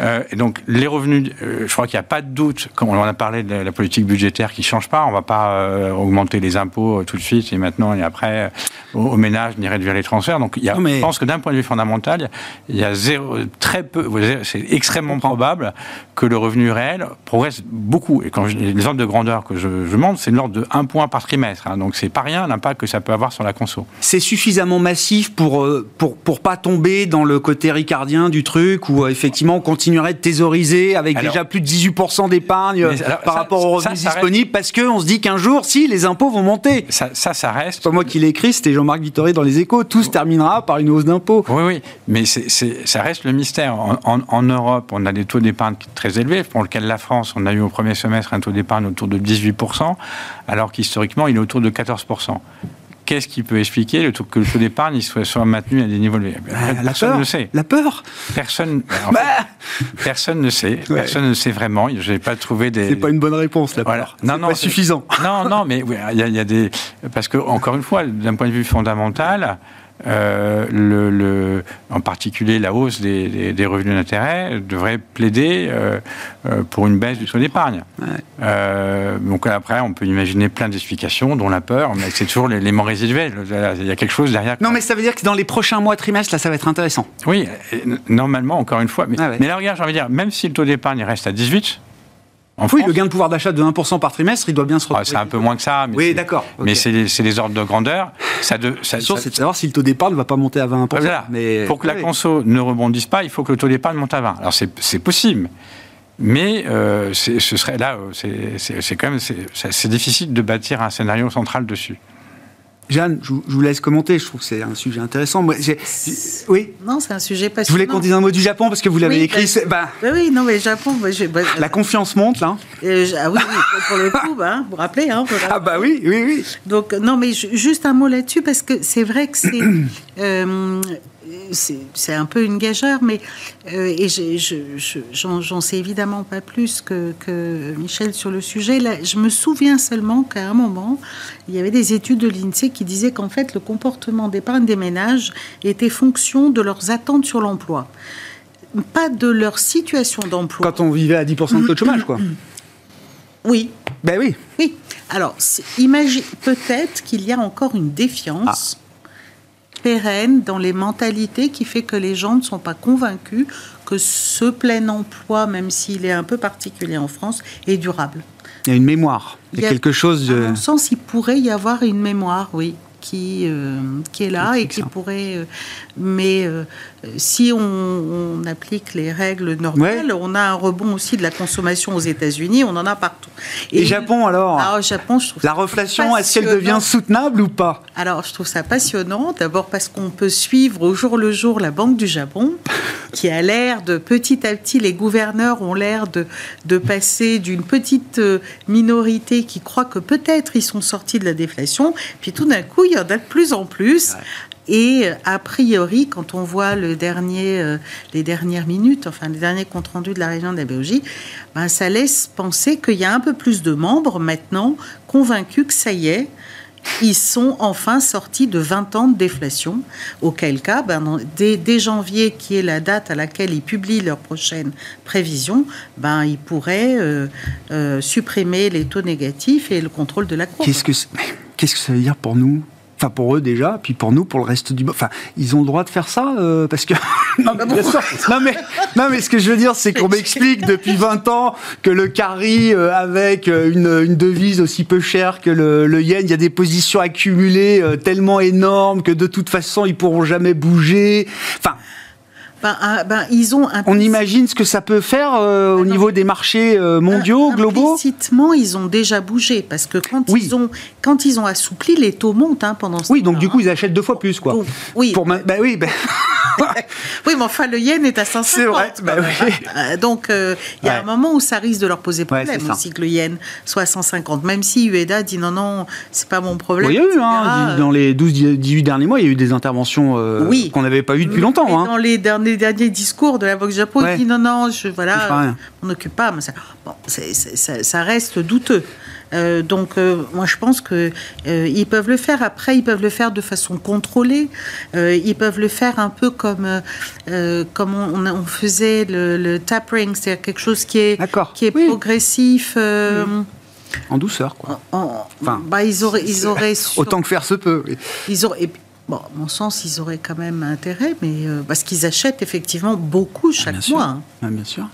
D: Euh, et donc les revenus, euh, je crois qu'il n'y a pas de doute. Comme on en a parlé de la politique budgétaire qui change pas, on va pas euh, augmenter les impôts tout de suite et maintenant et après aux, aux ménages ni réduire les transferts. Donc il y a,
A: Non, mais-
D: je pense que d'un point de vue fondamental, il y a zéro, très peu. C'est extrêmement probable que le revenu réel progresse beaucoup. Et quand je, les ordres de grandeur que je, je montre, c'est de l'ordre de 1 point par trimestre. hein. donc c'est pas rien l'impact que ça peut avoir sur la conso.
A: C'est suffisamment massif pour, euh, pour, pour pas tomber dans le côté ricardien du truc où euh, effectivement on continuerait de thésauriser avec
D: Alors-
A: déjà plus de 18% d'épargne
D: alors,
A: par
D: ça-
A: rapport aux revenus
D: ça reste-
A: disponibles parce qu'on se dit qu'un jour, si, les impôts vont monter.
D: Ça, ça, ça reste.
A: C'est pas moi qui l'ai écrit, c'était Jean-Marc Vittori dans les échos. Tout se terminera par une hausse d'impôts.
D: Oui, oui, mais ça reste le mystère. En, en- en Europe, on a des taux d'épargne très élevés, pour lequel la France, on a eu au premier semestre un taux d'épargne autour de 18%, alors qu'historiquement, il est autour de 14%. Qu'est-ce qui peut expliquer le taux, que le taux d'épargne soit, soit maintenu à des niveaux élevés?
A: La
D: Personne
A: peur.
D: ne sait.
A: La peur.
D: Personne,
A: Bah,
D: fait, personne ne sait. Personne ne sait vraiment. Je n'ai pas trouvé des.
A: c'est pas une bonne réponse, la
D: Voilà.
A: peur.
D: Non, non,
A: pas suffisant.
D: Non, non, mais il y, y a des. Parce que, encore une fois, d'un point de vue fondamental, euh, le, le- en particulier la hausse des, des- des revenus d'intérêt devrait plaider euh, euh, pour une baisse du taux d'épargne.
A: Ouais.
D: Euh, donc après, on peut imaginer plein d'explications, dont la peur, mais c'est toujours l'élément résiduel. Il y a quelque chose derrière.
A: Non, mais ça veut dire que dans les prochains mois, trimestres, là, ça va être intéressant.
D: Oui, normalement, encore une fois. Mais,
A: Ah ouais.
D: mais là, regarde, j'ai envie de dire, même si le taux d'épargne reste à 18, en
A: Oui,
D: France,
A: le gain de pouvoir d'achat de 1% par trimestre, il doit bien se
D: ah,
A: retrouver.
D: c'est un peu moins que ça. Mais
A: Oui,
D: c'est-
A: d'accord.
D: Mais les ordres de grandeur. Ça de, ça- ça-
A: c'est de savoir si le taux d'épargne ne va pas monter à 20%.
D: Voilà.
A: Mais
D: Pour que la conso ne rebondisse pas, il faut que le taux d'épargne monte à 20. Alors c'est possible, mais euh, ce serait là, euh, c'est- quand même c'est difficile de bâtir un scénario central dessus.
A: Jeanne, je vous je vous laisse commenter. Je trouve que c'est un sujet intéressant. Moi, Oui.
C: Non, c'est un sujet
A: Je
C: passionnant.
A: voulais qu'on dise un mot du Japon parce que vous l'avez
C: Oui,
A: écrit.
C: bah,
A: bah,
C: Bah oui, non, mais Japon, bah, je- bah,
A: la confiance monte là.
C: euh, je- ah oui, oui, pour le coup, bah, hein, vous vous rappelez, hein,
A: Ah bah oui, oui, oui.
C: Donc, non, mais ju- juste un mot là-dessus, parce que c'est vrai que c'est. euh, c'est un peu une gageure, mais. euh, et j'en sais évidemment pas plus que, que Michel sur le sujet. Là, je me souviens seulement qu'à un moment, il y avait des études de l'INSEE qui disaient qu'en fait, le comportement d'épargne des ménages était fonction de leurs attentes sur l'emploi. Pas de leur situation d'emploi.
A: Quand on vivait à 10% de taux de chômage, quoi.
C: Oui,
A: Ben oui.
C: Oui. Alors, imagine peut-être qu'il y a encore une défiance pérenne dans les mentalités qui fait que les gens ne sont pas convaincus que ce plein emploi, même s'il est un peu particulier en France, est durable.
A: Il y a une mémoire. Il y a quelque chose
C: À
A: de.
C: mon sens, il pourrait y avoir une mémoire, oui, qui, euh, qui est là et qui
A: ça.
C: pourrait. euh, mais euh, si on, on applique les règles normales, on a un rebond aussi de la consommation aux États-Unis, on en a partout.
A: Et Japon alors
C: Ah, Japon, je trouve
A: La reflation, est-ce qu'elle devient soutenable ou pas?
C: Alors, je trouve ça passionnant. D'abord parce qu'on peut suivre au jour le jour la Banque du Japon, qui a l'air de petit à petit, les gouverneurs ont l'air de, de passer d'une petite minorité qui croit que peut-être ils sont sortis de la déflation, puis tout d'un coup, il y en a de plus en plus. Et euh, a priori, quand on voit le dernier, euh, les dernières minutes, enfin les derniers comptes rendus de la région de la ben, ça laisse penser qu'il y a un peu plus de membres maintenant convaincus que ça y est, ils sont enfin sortis de 20 ans de déflation, auquel cas, ben, dès, dès janvier, qui est la date à laquelle ils publient leurs prochaines prévisions, ben, ils pourraient euh, euh, supprimer les taux négatifs et le contrôle de la courbe.
A: Qu'est-ce que, qu'est-ce que ça veut dire pour nous? Enfin, pour eux déjà, puis pour nous, pour le reste du monde. Enfin, ils ont le droit de faire ça euh, parce que. non, mais, non, mais, non, mais ce que je veux dire, c'est qu'on m'explique depuis 20 ans que le carry, euh, avec euh, une, une devise aussi peu chère que le, le yen, il y a des positions accumulées euh, tellement énormes que de toute façon, ils pourront jamais bouger. Enfin,
C: Ben, ben, ils ont
A: on imagine ce que ça peut faire euh, au
C: Ah non.
A: niveau des marchés euh, mondiaux, globaux.
C: Implicitement, ils ont déjà bougé parce que quand,
A: Oui.
C: ils, ont, quand ils ont assoupli, les taux montent hein, pendant ce
A: Oui, donc du coup,
C: hein.
A: ils achètent deux fois plus, quoi.
C: Donc, oui.
A: Pour ma- bah oui, bah-
C: Oui, mais enfin, le yen est à 550.
A: C'est vrai, bah oui.
C: Euh, Donc, euh, il y a
A: Ouais.
C: un moment où ça risque de leur poser
A: Ouais,
C: problème
A: ça.
C: aussi que le yen soit à 150. Même si Ueda dit non, non, c'est pas mon problème.
A: Il y a eu, hein, dans les 12-18 derniers mois, il y a eu des interventions euh,
C: Oui.
A: qu'on n'avait pas eues depuis longtemps. hein.
C: Dans les derniers, derniers discours de la du Japon,
A: Ouais.
C: il dit non, non, je, voilà, on n'occupe pas. Mais ça, bon, ça reste douteux. Euh, donc, euh, moi, je pense que euh, peuvent le faire. Après, ils peuvent le faire de façon contrôlée. ils peuvent le faire un peu comme comme on, on, faisait le, le tapering, c'est-à-dire quelque chose qui est qui est progressif.
A: En douceur, quoi.
C: enfin, bah, ils auraient, ils auraient
A: autant que faire se peut.
C: Ils auraient, Bon, à mon sens, ils auraient quand même intérêt, mais parce qu'ils achètent effectivement beaucoup ah, chaque mois. Hein.
A: Ah, bien sûr.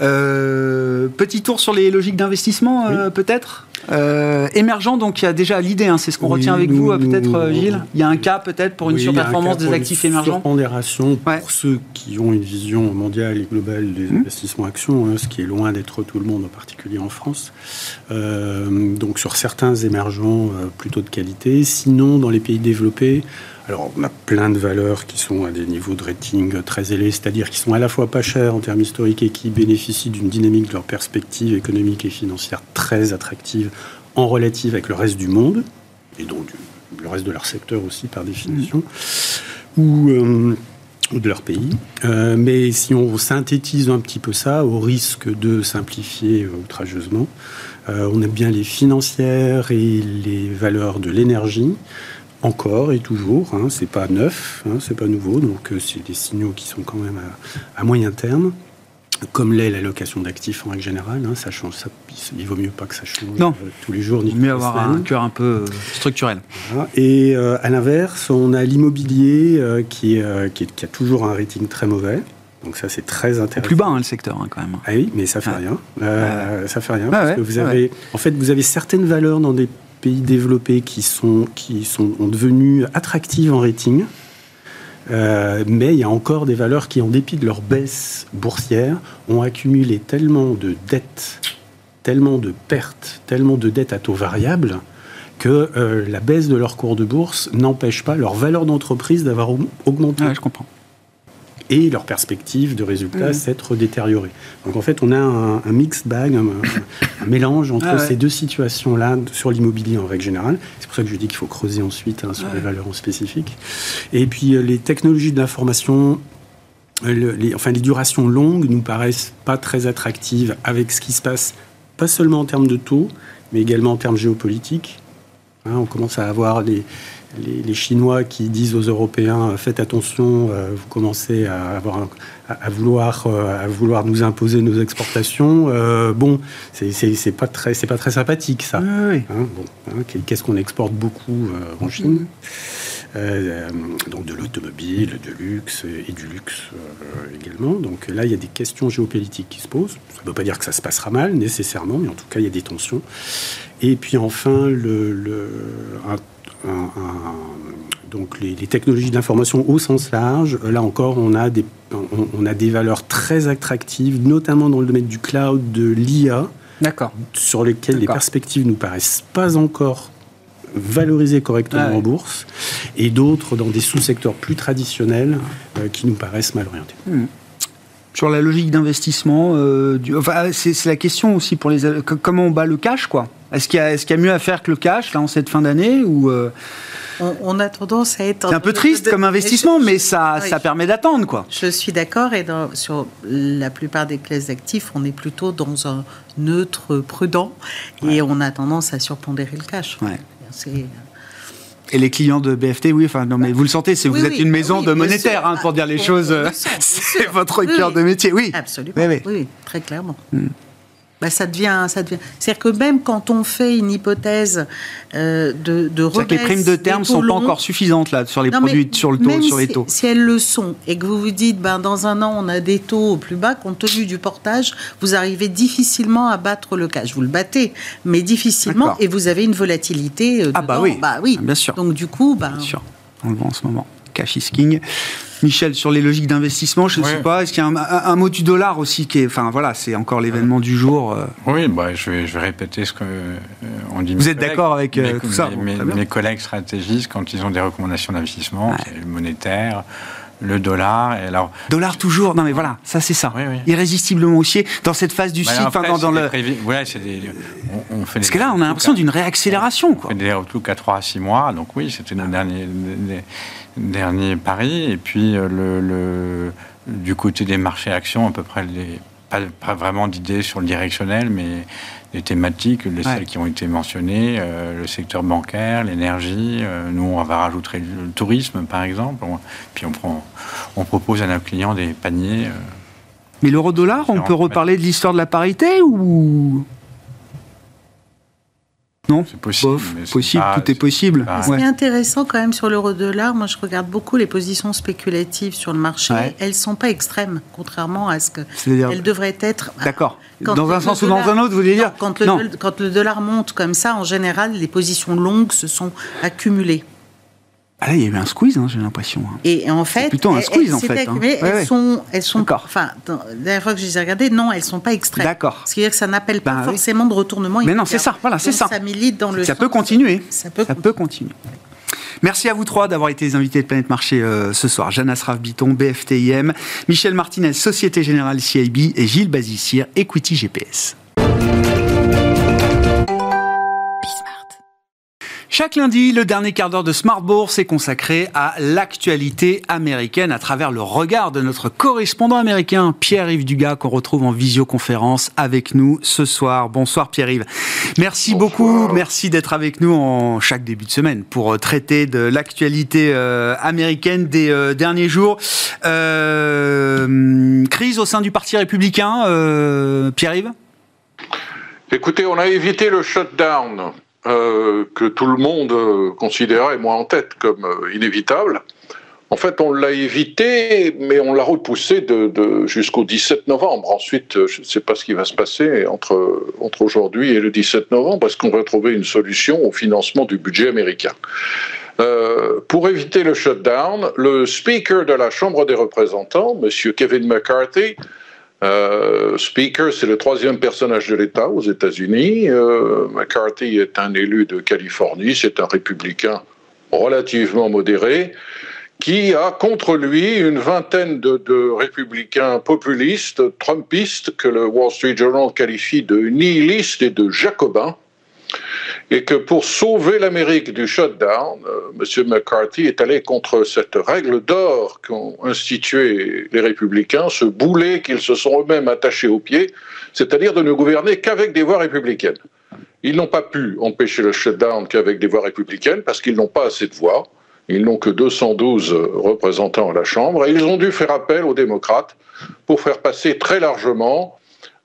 A: Euh, petit tour sur les logiques d'investissement, euh, peut-être euh, émergent, donc il y a déjà l'idée, hein, c'est ce qu'on retient avec vous, peut-être Gilles Il y a un cas peut-être pour une surperformance des actifs émergents
E: Surpondération pour ceux qui ont une vision mondiale et globale des mmh. investissements actions, hein, ce qui est loin d'être tout le monde, en particulier en France. donc sur certains émergents plutôt de qualité. Sinon, dans les pays développés, alors, on a plein de valeurs qui sont à des niveaux de rating très élevés, c'est-à-dire qui sont à la fois pas chères en termes historiques et qui bénéficient d'une dynamique de leur perspective économique et financière très attractive en relative avec le reste du monde, et donc le reste de leur secteur aussi par définition, ou, euh, de leur pays. Euh, mais si on synthétise un petit peu ça, au risque de simplifier outrageusement, euh, on aime bien les financières et les valeurs de l'énergie encore et toujours. Hein, c'est pas neuf, hein, c'est pas nouveau, donc euh, c'est des signaux qui sont quand même à, moyen terme. Comme l'est l'allocation d'actifs en règle générale, hein, ça change, ça, il vaut mieux pas que ça change
A: euh,
E: tous les jours. Ni
A: mieux avoir un cœur un peu euh, structurel.
E: Et à l'inverse, on a l'immobilier qui, qui, a toujours un rating très mauvais. Donc ça, c'est très intéressant.
A: plus bas, le secteur, quand même.
E: Ah oui, mais ça fait rien. Ça fait rien. parce que vous avez, en fait, vous avez certaines valeurs dans des pays développés qui sont, qui sont en rating. Euh, mais il y a encore des valeurs qui, en dépit de leur baisse boursière, ont accumulé tellement de dettes, tellement de pertes, tellement de dettes à taux variable, que euh, la baisse de leur cours de bourse n'empêche pas leur valeur d'entreprise d'avoir augmenté.
A: je comprends
E: et leur perspective de résultats mmh. s'être détériorée. Donc en fait, on a un, un mixed bag, un, mélange entre ah ces deux situations-là sur l'immobilier en règle générale. C'est pour ça que je dis qu'il faut creuser ensuite hein, sur les valeurs en spécifique. Et puis euh, les technologies de l'information, euh, les, enfin les durations longues nous paraissent pas très attractives avec ce qui se passe, pas seulement en termes de taux, mais également en termes géopolitiques. Hein, on commence à avoir des, les, Chinois qui disent aux Européens faites attention, euh, vous commencez à, avoir à, vouloir, euh, à vouloir nous imposer nos exportations. Euh, bon, c'est pas très c'est pas très sympathique ça. Hein, hein, qu'est-ce qu'on exporte beaucoup en Chine? Donc de l'automobile, de luxe et du luxe également. Donc là, il y a des questions géopolitiques qui se posent. Ça ne veut pas dire que ça se passera mal nécessairement, mais en tout cas, il y a des tensions. Et puis enfin, le, le un donc les, technologies d'information au sens large, là encore, on a, des, on, a des valeurs très attractives, notamment dans le domaine du cloud, de l'IA, sur lesquelles les perspectives nous paraissent pas encore valorisées correctement en bourse, et d'autres dans des sous-secteurs plus traditionnels euh, qui nous paraissent mal orientés. Hmm.
A: Sur la logique d'investissement, euh, enfin, c'est la question aussi pour les comment on bat le cash, quoi. Est-ce qu'il y, y, a mieux à faire que le cash là en cette fin d'année ou euh,
C: on, a tendance à être.
A: C'est un peu triste comme investissement, mais ça, ça permet d'attendre quoi.
C: Je suis d'accord et dans, sur la plupart des classes d'actifs, on est plutôt dans un neutre prudent et on a tendance à surpondérer le cash.
A: Et les clients de BFT, oui, enfin, non, mais bah, vous le sentez, c'est vous êtes une maison de monétaire, hein, pour dire les choses. C'est votre cœur de métier, oui.
C: Absolument. Oui, très clairement. Hmm. Bah, ça devient, ça devient. C'est-à-dire que même quand on fait une hypothèse euh, de, de rebaisse,
A: que les primes de terme sont pas encore suffisantes là sur les produits, sur le taux, sur les taux.
C: Si, elles le sont et que vous vous dites, ben dans un an on a des taux au plus bas, compte tenu du portage, vous arrivez difficilement à battre le cash. Vous le battez, mais difficilement, et vous avez une volatilité. Euh,
A: ah bah oui,
C: bah oui,
A: bien sûr.
C: Donc du coup, bah,
A: bien sûr, on le voit en ce moment. Cash is king. Michel, sur les logiques d'investissement, je ne sais pas, est-ce qu'il y a un, mot du dollar aussi qui est. Enfin voilà, c'est encore l'événement du jour. Euh.
D: Oui, bah, je, vais, je, vais, répéter ce qu'on euh, dit.
A: Vous êtes d'accord avec euh, tout ça
D: mes, collègues stratégistes, quand ils ont des recommandations d'investissement, le monétaire, le dollar. Et alors,
A: dollar toujours. Non mais voilà, ça c'est ça. Irrésistiblement haussier dans cette phase du bah, cycle. Enfin, dans, le.
D: Ouais, des...
A: on, fait Parce que là, on a l'impression d'une réaccélération. Quoi.
D: On fait des outlooks à 3 à 6 mois. Donc oui, c'était nos derniers dernier pari. Et puis, euh, le, du côté des marchés actions, à peu près les pas, vraiment d'idées sur le directionnel, mais des thématiques, les celles qui ont été mentionnées, euh, le secteur bancaire, l'énergie. Euh, nous, on va rajouter le tourisme, par exemple. puis on, prend, on propose à nos clients des paniers. Euh,
A: mais l'euro-dollar, on peut reparler de l'histoire de la parité ou non,
D: c'est possible.
A: possible, tout est possible.
C: Ce qui est intéressant quand même sur l'euro-dollar, moi je regarde beaucoup les positions spéculatives sur le marché. Elles ne sont pas extrêmes, contrairement à ce que elles devraient être.
A: D'accord. Dans un sens ou dans un autre, vous voulez dire
C: quand le, quand le dollar monte comme ça, en général, les positions longues se sont accumulées.
A: Ah là, il y a eu un squeeze, hein, j'ai l'impression. Hein.
C: Et en fait,
A: plutôt un squeeze en fait.
C: Hein. elles, Sont, elles sont, enfin, la dernière fois que je les ai regardées, non, elles sont pas extraimes.
A: D'accord.
C: Ce qui veut dire que ça n'appelle pas ben forcément de retournement.
A: Mais non, c'est ça, voilà, c'est ça.
C: Ça milite dans le.
A: Ça peut continuer. Ça peut, ça peut continuer. Merci à vous trois d'avoir été les invités de Planète Marché euh, ce soir. Jeanne Asraf Biton, BFTIM, Michel Martinez, Société Générale CIB et Gilles Bazissier, Equity GPS. Chaque lundi, le dernier quart d'heure de Smart Bourse est consacré à l'actualité américaine à travers le regard de notre correspondant américain Pierre-Yves Dugas qu'on retrouve en visioconférence avec nous ce soir. Bonsoir Pierre-Yves. Merci beaucoup, merci d'être avec nous en chaque début de semaine pour euh, traiter de l'actualité euh, américaine des euh, derniers jours. crise au sein du Parti républicain, Pierre-Yves?
F: Écoutez, on a évité le shutdown euh, que tout le monde euh, considérait, moi en tête, comme euh, inévitable. En fait, on l'a évité, mais on l'a repoussé jusqu'au 17 novembre. Ensuite, je ne sais pas ce qui va se passer entre, aujourd'hui et le 17 novembre, parce qu'on va trouver une solution au financement du budget américain? pour éviter le shutdown, le speaker de la Chambre des représentants, M. Kevin McCarthy, euh, Speaker, c'est le troisième personnage de l'État aux États-Unis. Euh, McCarthy est un élu de Californie, c'est un républicain relativement modéré qui a contre lui une vingtaine de, de, républicains populistes, trumpistes, que le Wall Street Journal qualifie de nihilistes et de jacobins et que pour sauver l'Amérique du shutdown, euh, M. McCarthy est allé contre cette règle d'or qu'ont institué les républicains, ce boulet qu'ils se sont eux-mêmes attachés aux pieds, c'est-à-dire de ne gouverner qu'avec des voix républicaines. Ils n'ont pas pu empêcher le shutdown qu'avec des voix républicaines parce qu'ils n'ont pas assez de voix. Ils n'ont que 212 représentants à la Chambre et ils ont dû faire appel aux démocrates pour faire passer très largement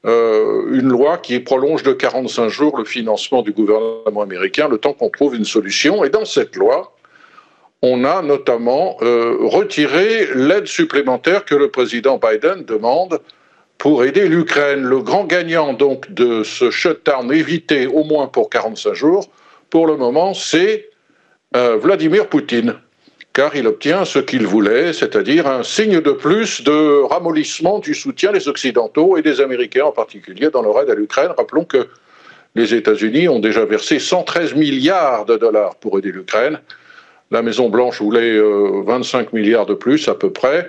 F: une loi qui prolonge de 45 jours le financement du gouvernement américain, le temps qu'on trouve une solution. Et dans cette loi, on a notamment euh, retiré l'aide supplémentaire que le président Biden demande pour aider l'Ukraine. Le grand gagnant donc de ce shutdown évité au moins pour 45 jours, pour le moment, c'est euh, Vladimir Poutine car il obtient ce qu'il voulait, c'est-à-dire un signe de plus de ramollissement du soutien des Occidentaux et des Américains en particulier dans leur aide à l'Ukraine. Rappelons que les États-Unis ont déjà versé 113 milliards de dollars pour aider l'Ukraine. La Maison-Blanche voulait 25 euh, milliards de plus à peu près.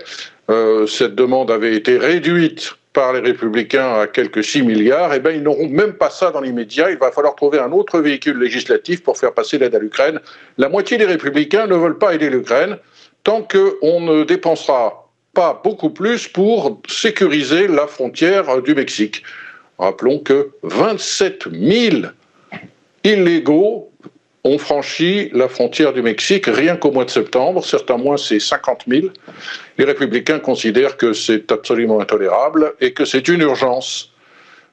F: Euh, cette demande avait été réduite par les républicains à quelques 6 milliards, eh bien, ils n'auront même pas ça dans l'immédiat. Il va falloir trouver un autre véhicule législatif pour faire passer l'aide à l'Ukraine. La moitié des républicains ne veulent pas aider l'Ukraine tant qu'on ne dépensera pas beaucoup plus pour sécuriser la frontière du Mexique. Rappelons que 27 000 illégaux ont franchi la frontière du Mexique rien qu'au mois de septembre. Certains mois, c'est 50 000. Les républicains considèrent que c'est absolument intolérable et que c'est une urgence.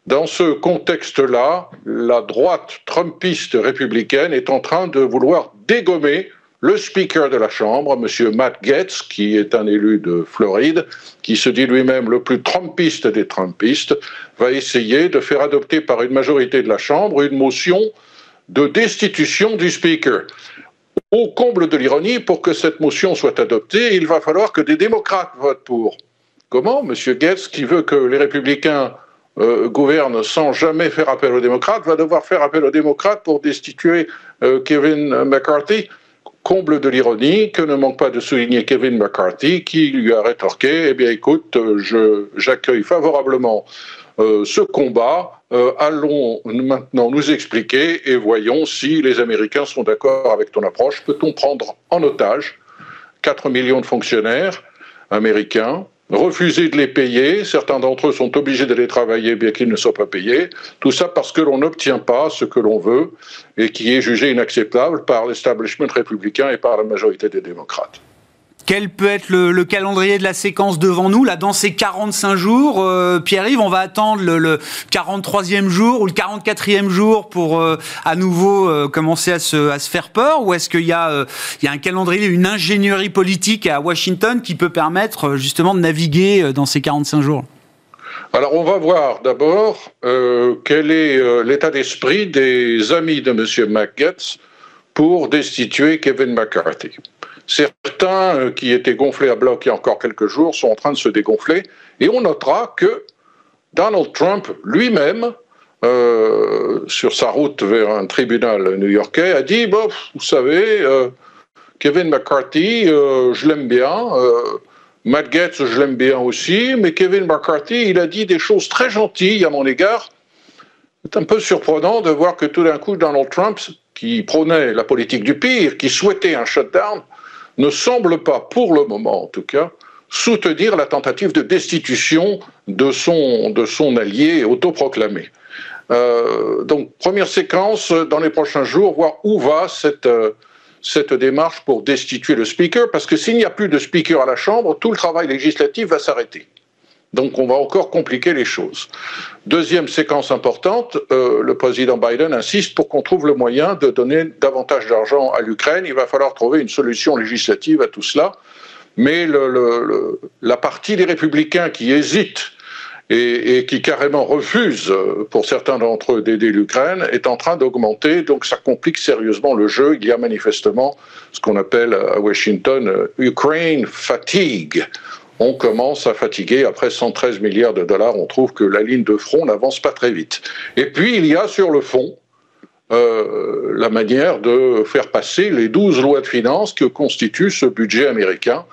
F: Dans ce contexte-là, la droite trumpiste républicaine est en train de vouloir dégommer le speaker de la Chambre, M. Matt Gaetz, qui est un élu de Floride, qui se dit lui-même le plus trumpiste des trumpistes, va essayer de faire adopter par une majorité de la Chambre une motion de destitution du Speaker. Au comble de l'ironie, pour que cette motion soit adoptée, il va falloir que des démocrates votent pour. Comment M. Gates, qui veut que les républicains euh, gouvernent sans jamais faire appel aux démocrates, va devoir faire appel aux démocrates pour destituer euh, Kevin McCarthy? Comble de l'ironie, que ne manque pas de souligner Kevin McCarthy, qui lui a rétorqué Eh bien, écoute, j'accueille favorablement euh, ce combat. Euh, allons maintenant nous expliquer et voyons si les Américains sont d'accord avec ton approche. Peut-on prendre en otage 4 millions de fonctionnaires américains refuser de les payer? Certains d'entre eux sont obligés d'aller travailler bien qu'ils ne soient pas payés. Tout ça parce que l'on n'obtient pas ce que l'on veut et qui est jugé inacceptable par l'establishment républicain et par la majorité des démocrates.
A: Quel peut être le, calendrier de la séquence devant nous Là, dans ces 45 jours, euh, Pierre-Yves, on va attendre le, 43e jour ou le 44e jour pour euh, à nouveau euh, commencer à se, faire peur? Ou est-ce qu'il y, y, a un calendrier, une ingénierie politique à Washington qui peut permettre justement de naviguer dans ces 45 jours?
F: Alors on va voir d'abord quel est l'état d'esprit des amis de M. McGetz pour destituer Kevin McCarthy. Certains euh, qui étaient gonflés à bloc il y a encore quelques jours sont en train de se dégonfler. Et on notera que Donald Trump lui-même, euh, sur sa route vers un tribunal new-yorkais, a dit Vous savez, euh, Kevin McCarthy, je l'aime bien. Matt Gaetz, je l'aime bien aussi. Mais Kevin McCarthy, il a dit des choses très gentilles à mon égard. C'est un peu surprenant de voir que tout d'un coup, Donald Trump, qui prônait la politique du pire, qui souhaitait un shutdown, ne semble pas, pour le moment en tout cas, soutenir la tentative de destitution de son, de son allié autoproclamé. Euh, donc, première séquence dans les prochains jours, voir où va cette, euh, cette démarche pour destituer le speaker, parce que s'il n'y a plus de speaker à la Chambre, tout le travail législatif va s'arrêter. Donc on va encore compliquer les choses. Deuxième séquence importante, euh, le président Biden insiste pour qu'on trouve le moyen de donner davantage d'argent à l'Ukraine. Il va falloir trouver une solution législative à tout cela. Mais la partie des républicains qui hésitent et, qui carrément refusent, pour certains d'entre eux, d'aider l'Ukraine, est en train d'augmenter. Donc ça complique sérieusement le jeu. Il y a manifestement ce qu'on appelle à Washington euh, Ukraine fatigue on commence à fatiguer. Après 113 milliards de dollars, on trouve que la ligne de front n'avance pas très vite. Et puis, il y a sur le fond euh, la manière de faire passer les 12 lois de finances que constitue ce budget américain.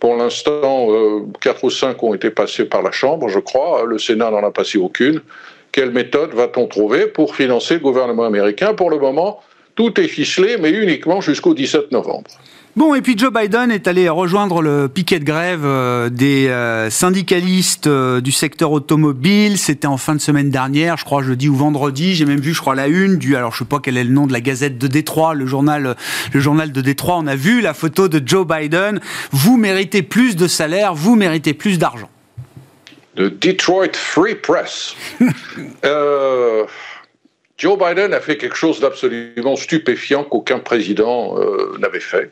F: Pour l'instant, euh, 4 ou 5 ont été passées par la Chambre, je crois. Le Sénat n'en a passé aucune. Quelle méthode va-t-on trouver pour financer le gouvernement américain? Pour le moment, tout est ficelé, mais uniquement jusqu'au 17 novembre.
A: Bon, et puis Joe Biden est allé rejoindre le piquet de grève euh, des euh, syndicalistes euh, du secteur automobile. C'était en fin de semaine dernière, je crois jeudi ou vendredi. J'ai même vu, je crois, la une du, alors je sais pas quel est le nom de la Gazette de Détroit, le journal, le journal de Détroit. On a vu la photo de Joe Biden. Vous méritez plus de salaire, vous méritez plus d'argent.
F: De Detroit Free Press. Joe Biden a fait quelque chose d'absolument stupéfiant qu'aucun président n'avait fait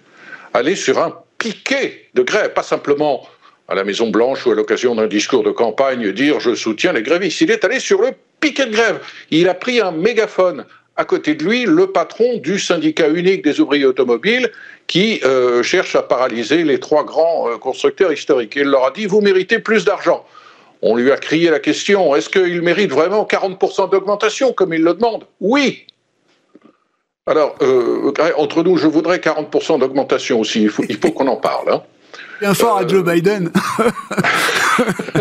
F: aller sur un piquet de grève, pas simplement à la Maison Blanche ou à l'occasion d'un discours de campagne dire je soutiens les grévistes. Il est allé sur le piquet de grève. Il a pris un mégaphone. À côté de lui, le patron du syndicat unique des ouvriers automobiles qui euh, cherche à paralyser les trois grands euh, constructeurs historiques. Il leur a dit vous méritez plus d'argent. On lui a crié la question est-ce qu'il mérite vraiment 40% d'augmentation comme il le demande? Oui, alors, euh, entre nous, je voudrais 40% d'augmentation aussi. Il faut, qu'on en parle. Hein.
A: Bien fort à Joe Biden.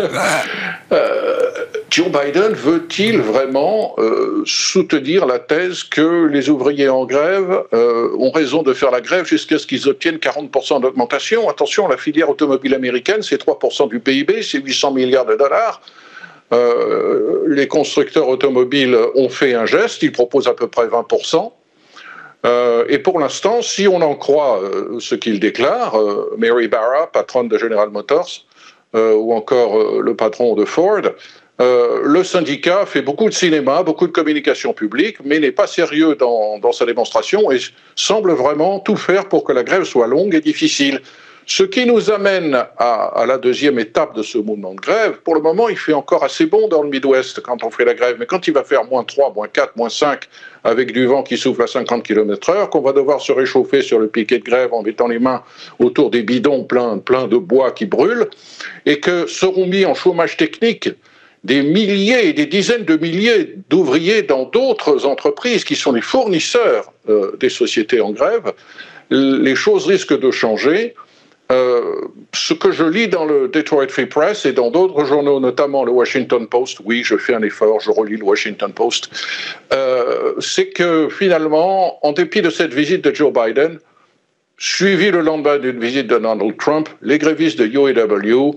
F: Euh, Joe Biden veut-il vraiment euh, soutenir la thèse que les ouvriers en grève ont raison de faire la grève jusqu'à ce qu'ils obtiennent 40% d'augmentation? Attention, la filière automobile américaine, c'est 3% du PIB, c'est 800 milliards de dollars. les constructeurs automobiles ont fait un geste, ils proposent à peu près 20%. Euh, et pour l'instant, si on en croit euh, ce qu'il déclare, euh, Mary Barra, patronne de General Motors, ou encore le patron de Ford, le syndicat fait beaucoup de cinéma, beaucoup de communication publique, mais n'est pas sérieux dans, dans, sa démonstration et semble vraiment tout faire pour que la grève soit longue et difficile. Ce qui nous amène à, la deuxième étape de ce mouvement de grève. Pour le moment, il fait encore assez bon dans le Midwest quand on fait la grève, mais quand il va faire moins 3, moins 4, moins 5, avec du vent qui souffle à 50 km/h, qu'on va devoir se réchauffer sur le piquet de grève en mettant les mains autour des bidons pleins, pleins de bois qui brûlent, et que seront mis en chômage technique des milliers et des dizaines de milliers d'ouvriers dans d'autres entreprises qui sont les fournisseurs euh, des sociétés en grève, les choses risquent de changer. Euh, ce que je lis dans le Detroit Free Press et dans d'autres journaux, notamment le Washington Post, oui, je fais un effort, je relis le Washington Post, euh, c'est que finalement, en dépit de cette visite de Joe Biden, suivi le lendemain d'une visite de Donald Trump, les grévistes de UAW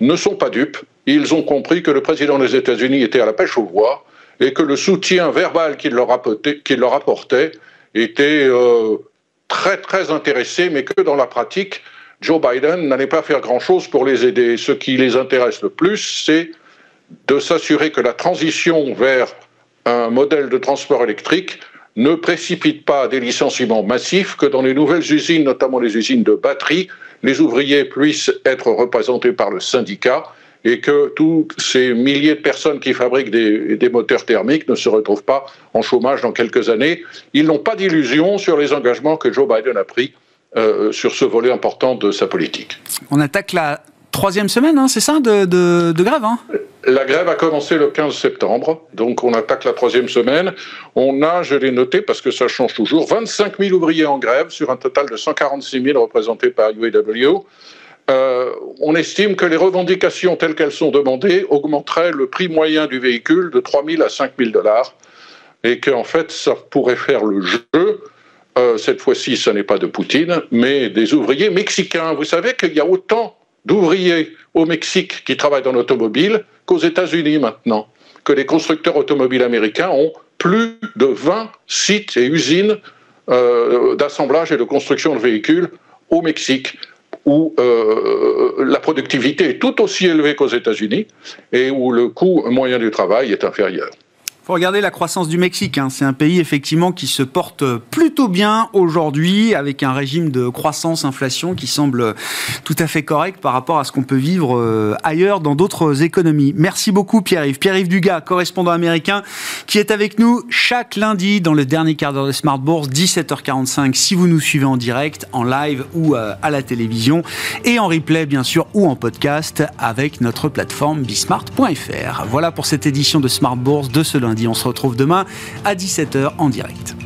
F: ne sont pas dupes. Ils ont compris que le président des États-Unis était à la pêche aux voix et que le soutien verbal qu'il leur, apportait était euh, très très intéressé, mais que dans la pratique, Joe Biden n'allait pas faire grand-chose pour les aider. Ce qui les intéresse le plus, c'est de s'assurer que la transition vers un modèle de transport électrique ne précipite pas des licenciements massifs, que dans les nouvelles usines, notamment les usines de batterie, les ouvriers puissent être représentés par le syndicat et que tous ces milliers de personnes qui fabriquent des, moteurs thermiques ne se retrouvent pas en chômage dans quelques années. Ils n'ont pas d'illusion sur les engagements que Joe Biden a pris euh, sur ce volet important de sa politique.
A: On attaque la troisième semaine, hein, c'est ça, de, grève hein?
F: La grève a commencé le 15 septembre, donc on attaque la troisième semaine. On a, je l'ai noté parce que ça change toujours, 25 000 ouvriers en grève sur un total de 146 000 représentés par UAW. Euh, on estime que les revendications telles qu'elles sont demandées augmenteraient le prix moyen du véhicule de 3 000 à 5 000 dollars et qu'en fait, ça pourrait faire le jeu. Euh, cette fois-ci, ce n'est pas de Poutine, mais des ouvriers mexicains. Vous savez qu'il y a autant d'ouvriers au Mexique qui travaillent dans l'automobile qu'aux États-Unis maintenant, que les constructeurs automobiles américains ont plus de 20 sites et usines euh, d'assemblage et de construction de véhicules au Mexique où euh, la productivité est tout aussi élevée qu'aux États-Unis et où le coût moyen du travail est inférieur
A: faut regarder la croissance du Mexique. Hein. C'est un pays effectivement qui se porte plutôt bien aujourd'hui, avec un régime de croissance-inflation qui semble tout à fait correct par rapport à ce qu'on peut vivre euh, ailleurs dans d'autres économies. Merci beaucoup Pierre-Yves. Pierre-Yves Dugas, correspondant américain, qui est avec nous chaque lundi dans le dernier quart d'heure de Smart Bourse, 17h45 si vous nous suivez en direct, en live ou euh, à la télévision, et en replay bien sûr ou en podcast avec notre plateforme bismart.fr. Voilà pour cette édition de Smart Bourse de ce on se retrouve demain à 17h en direct.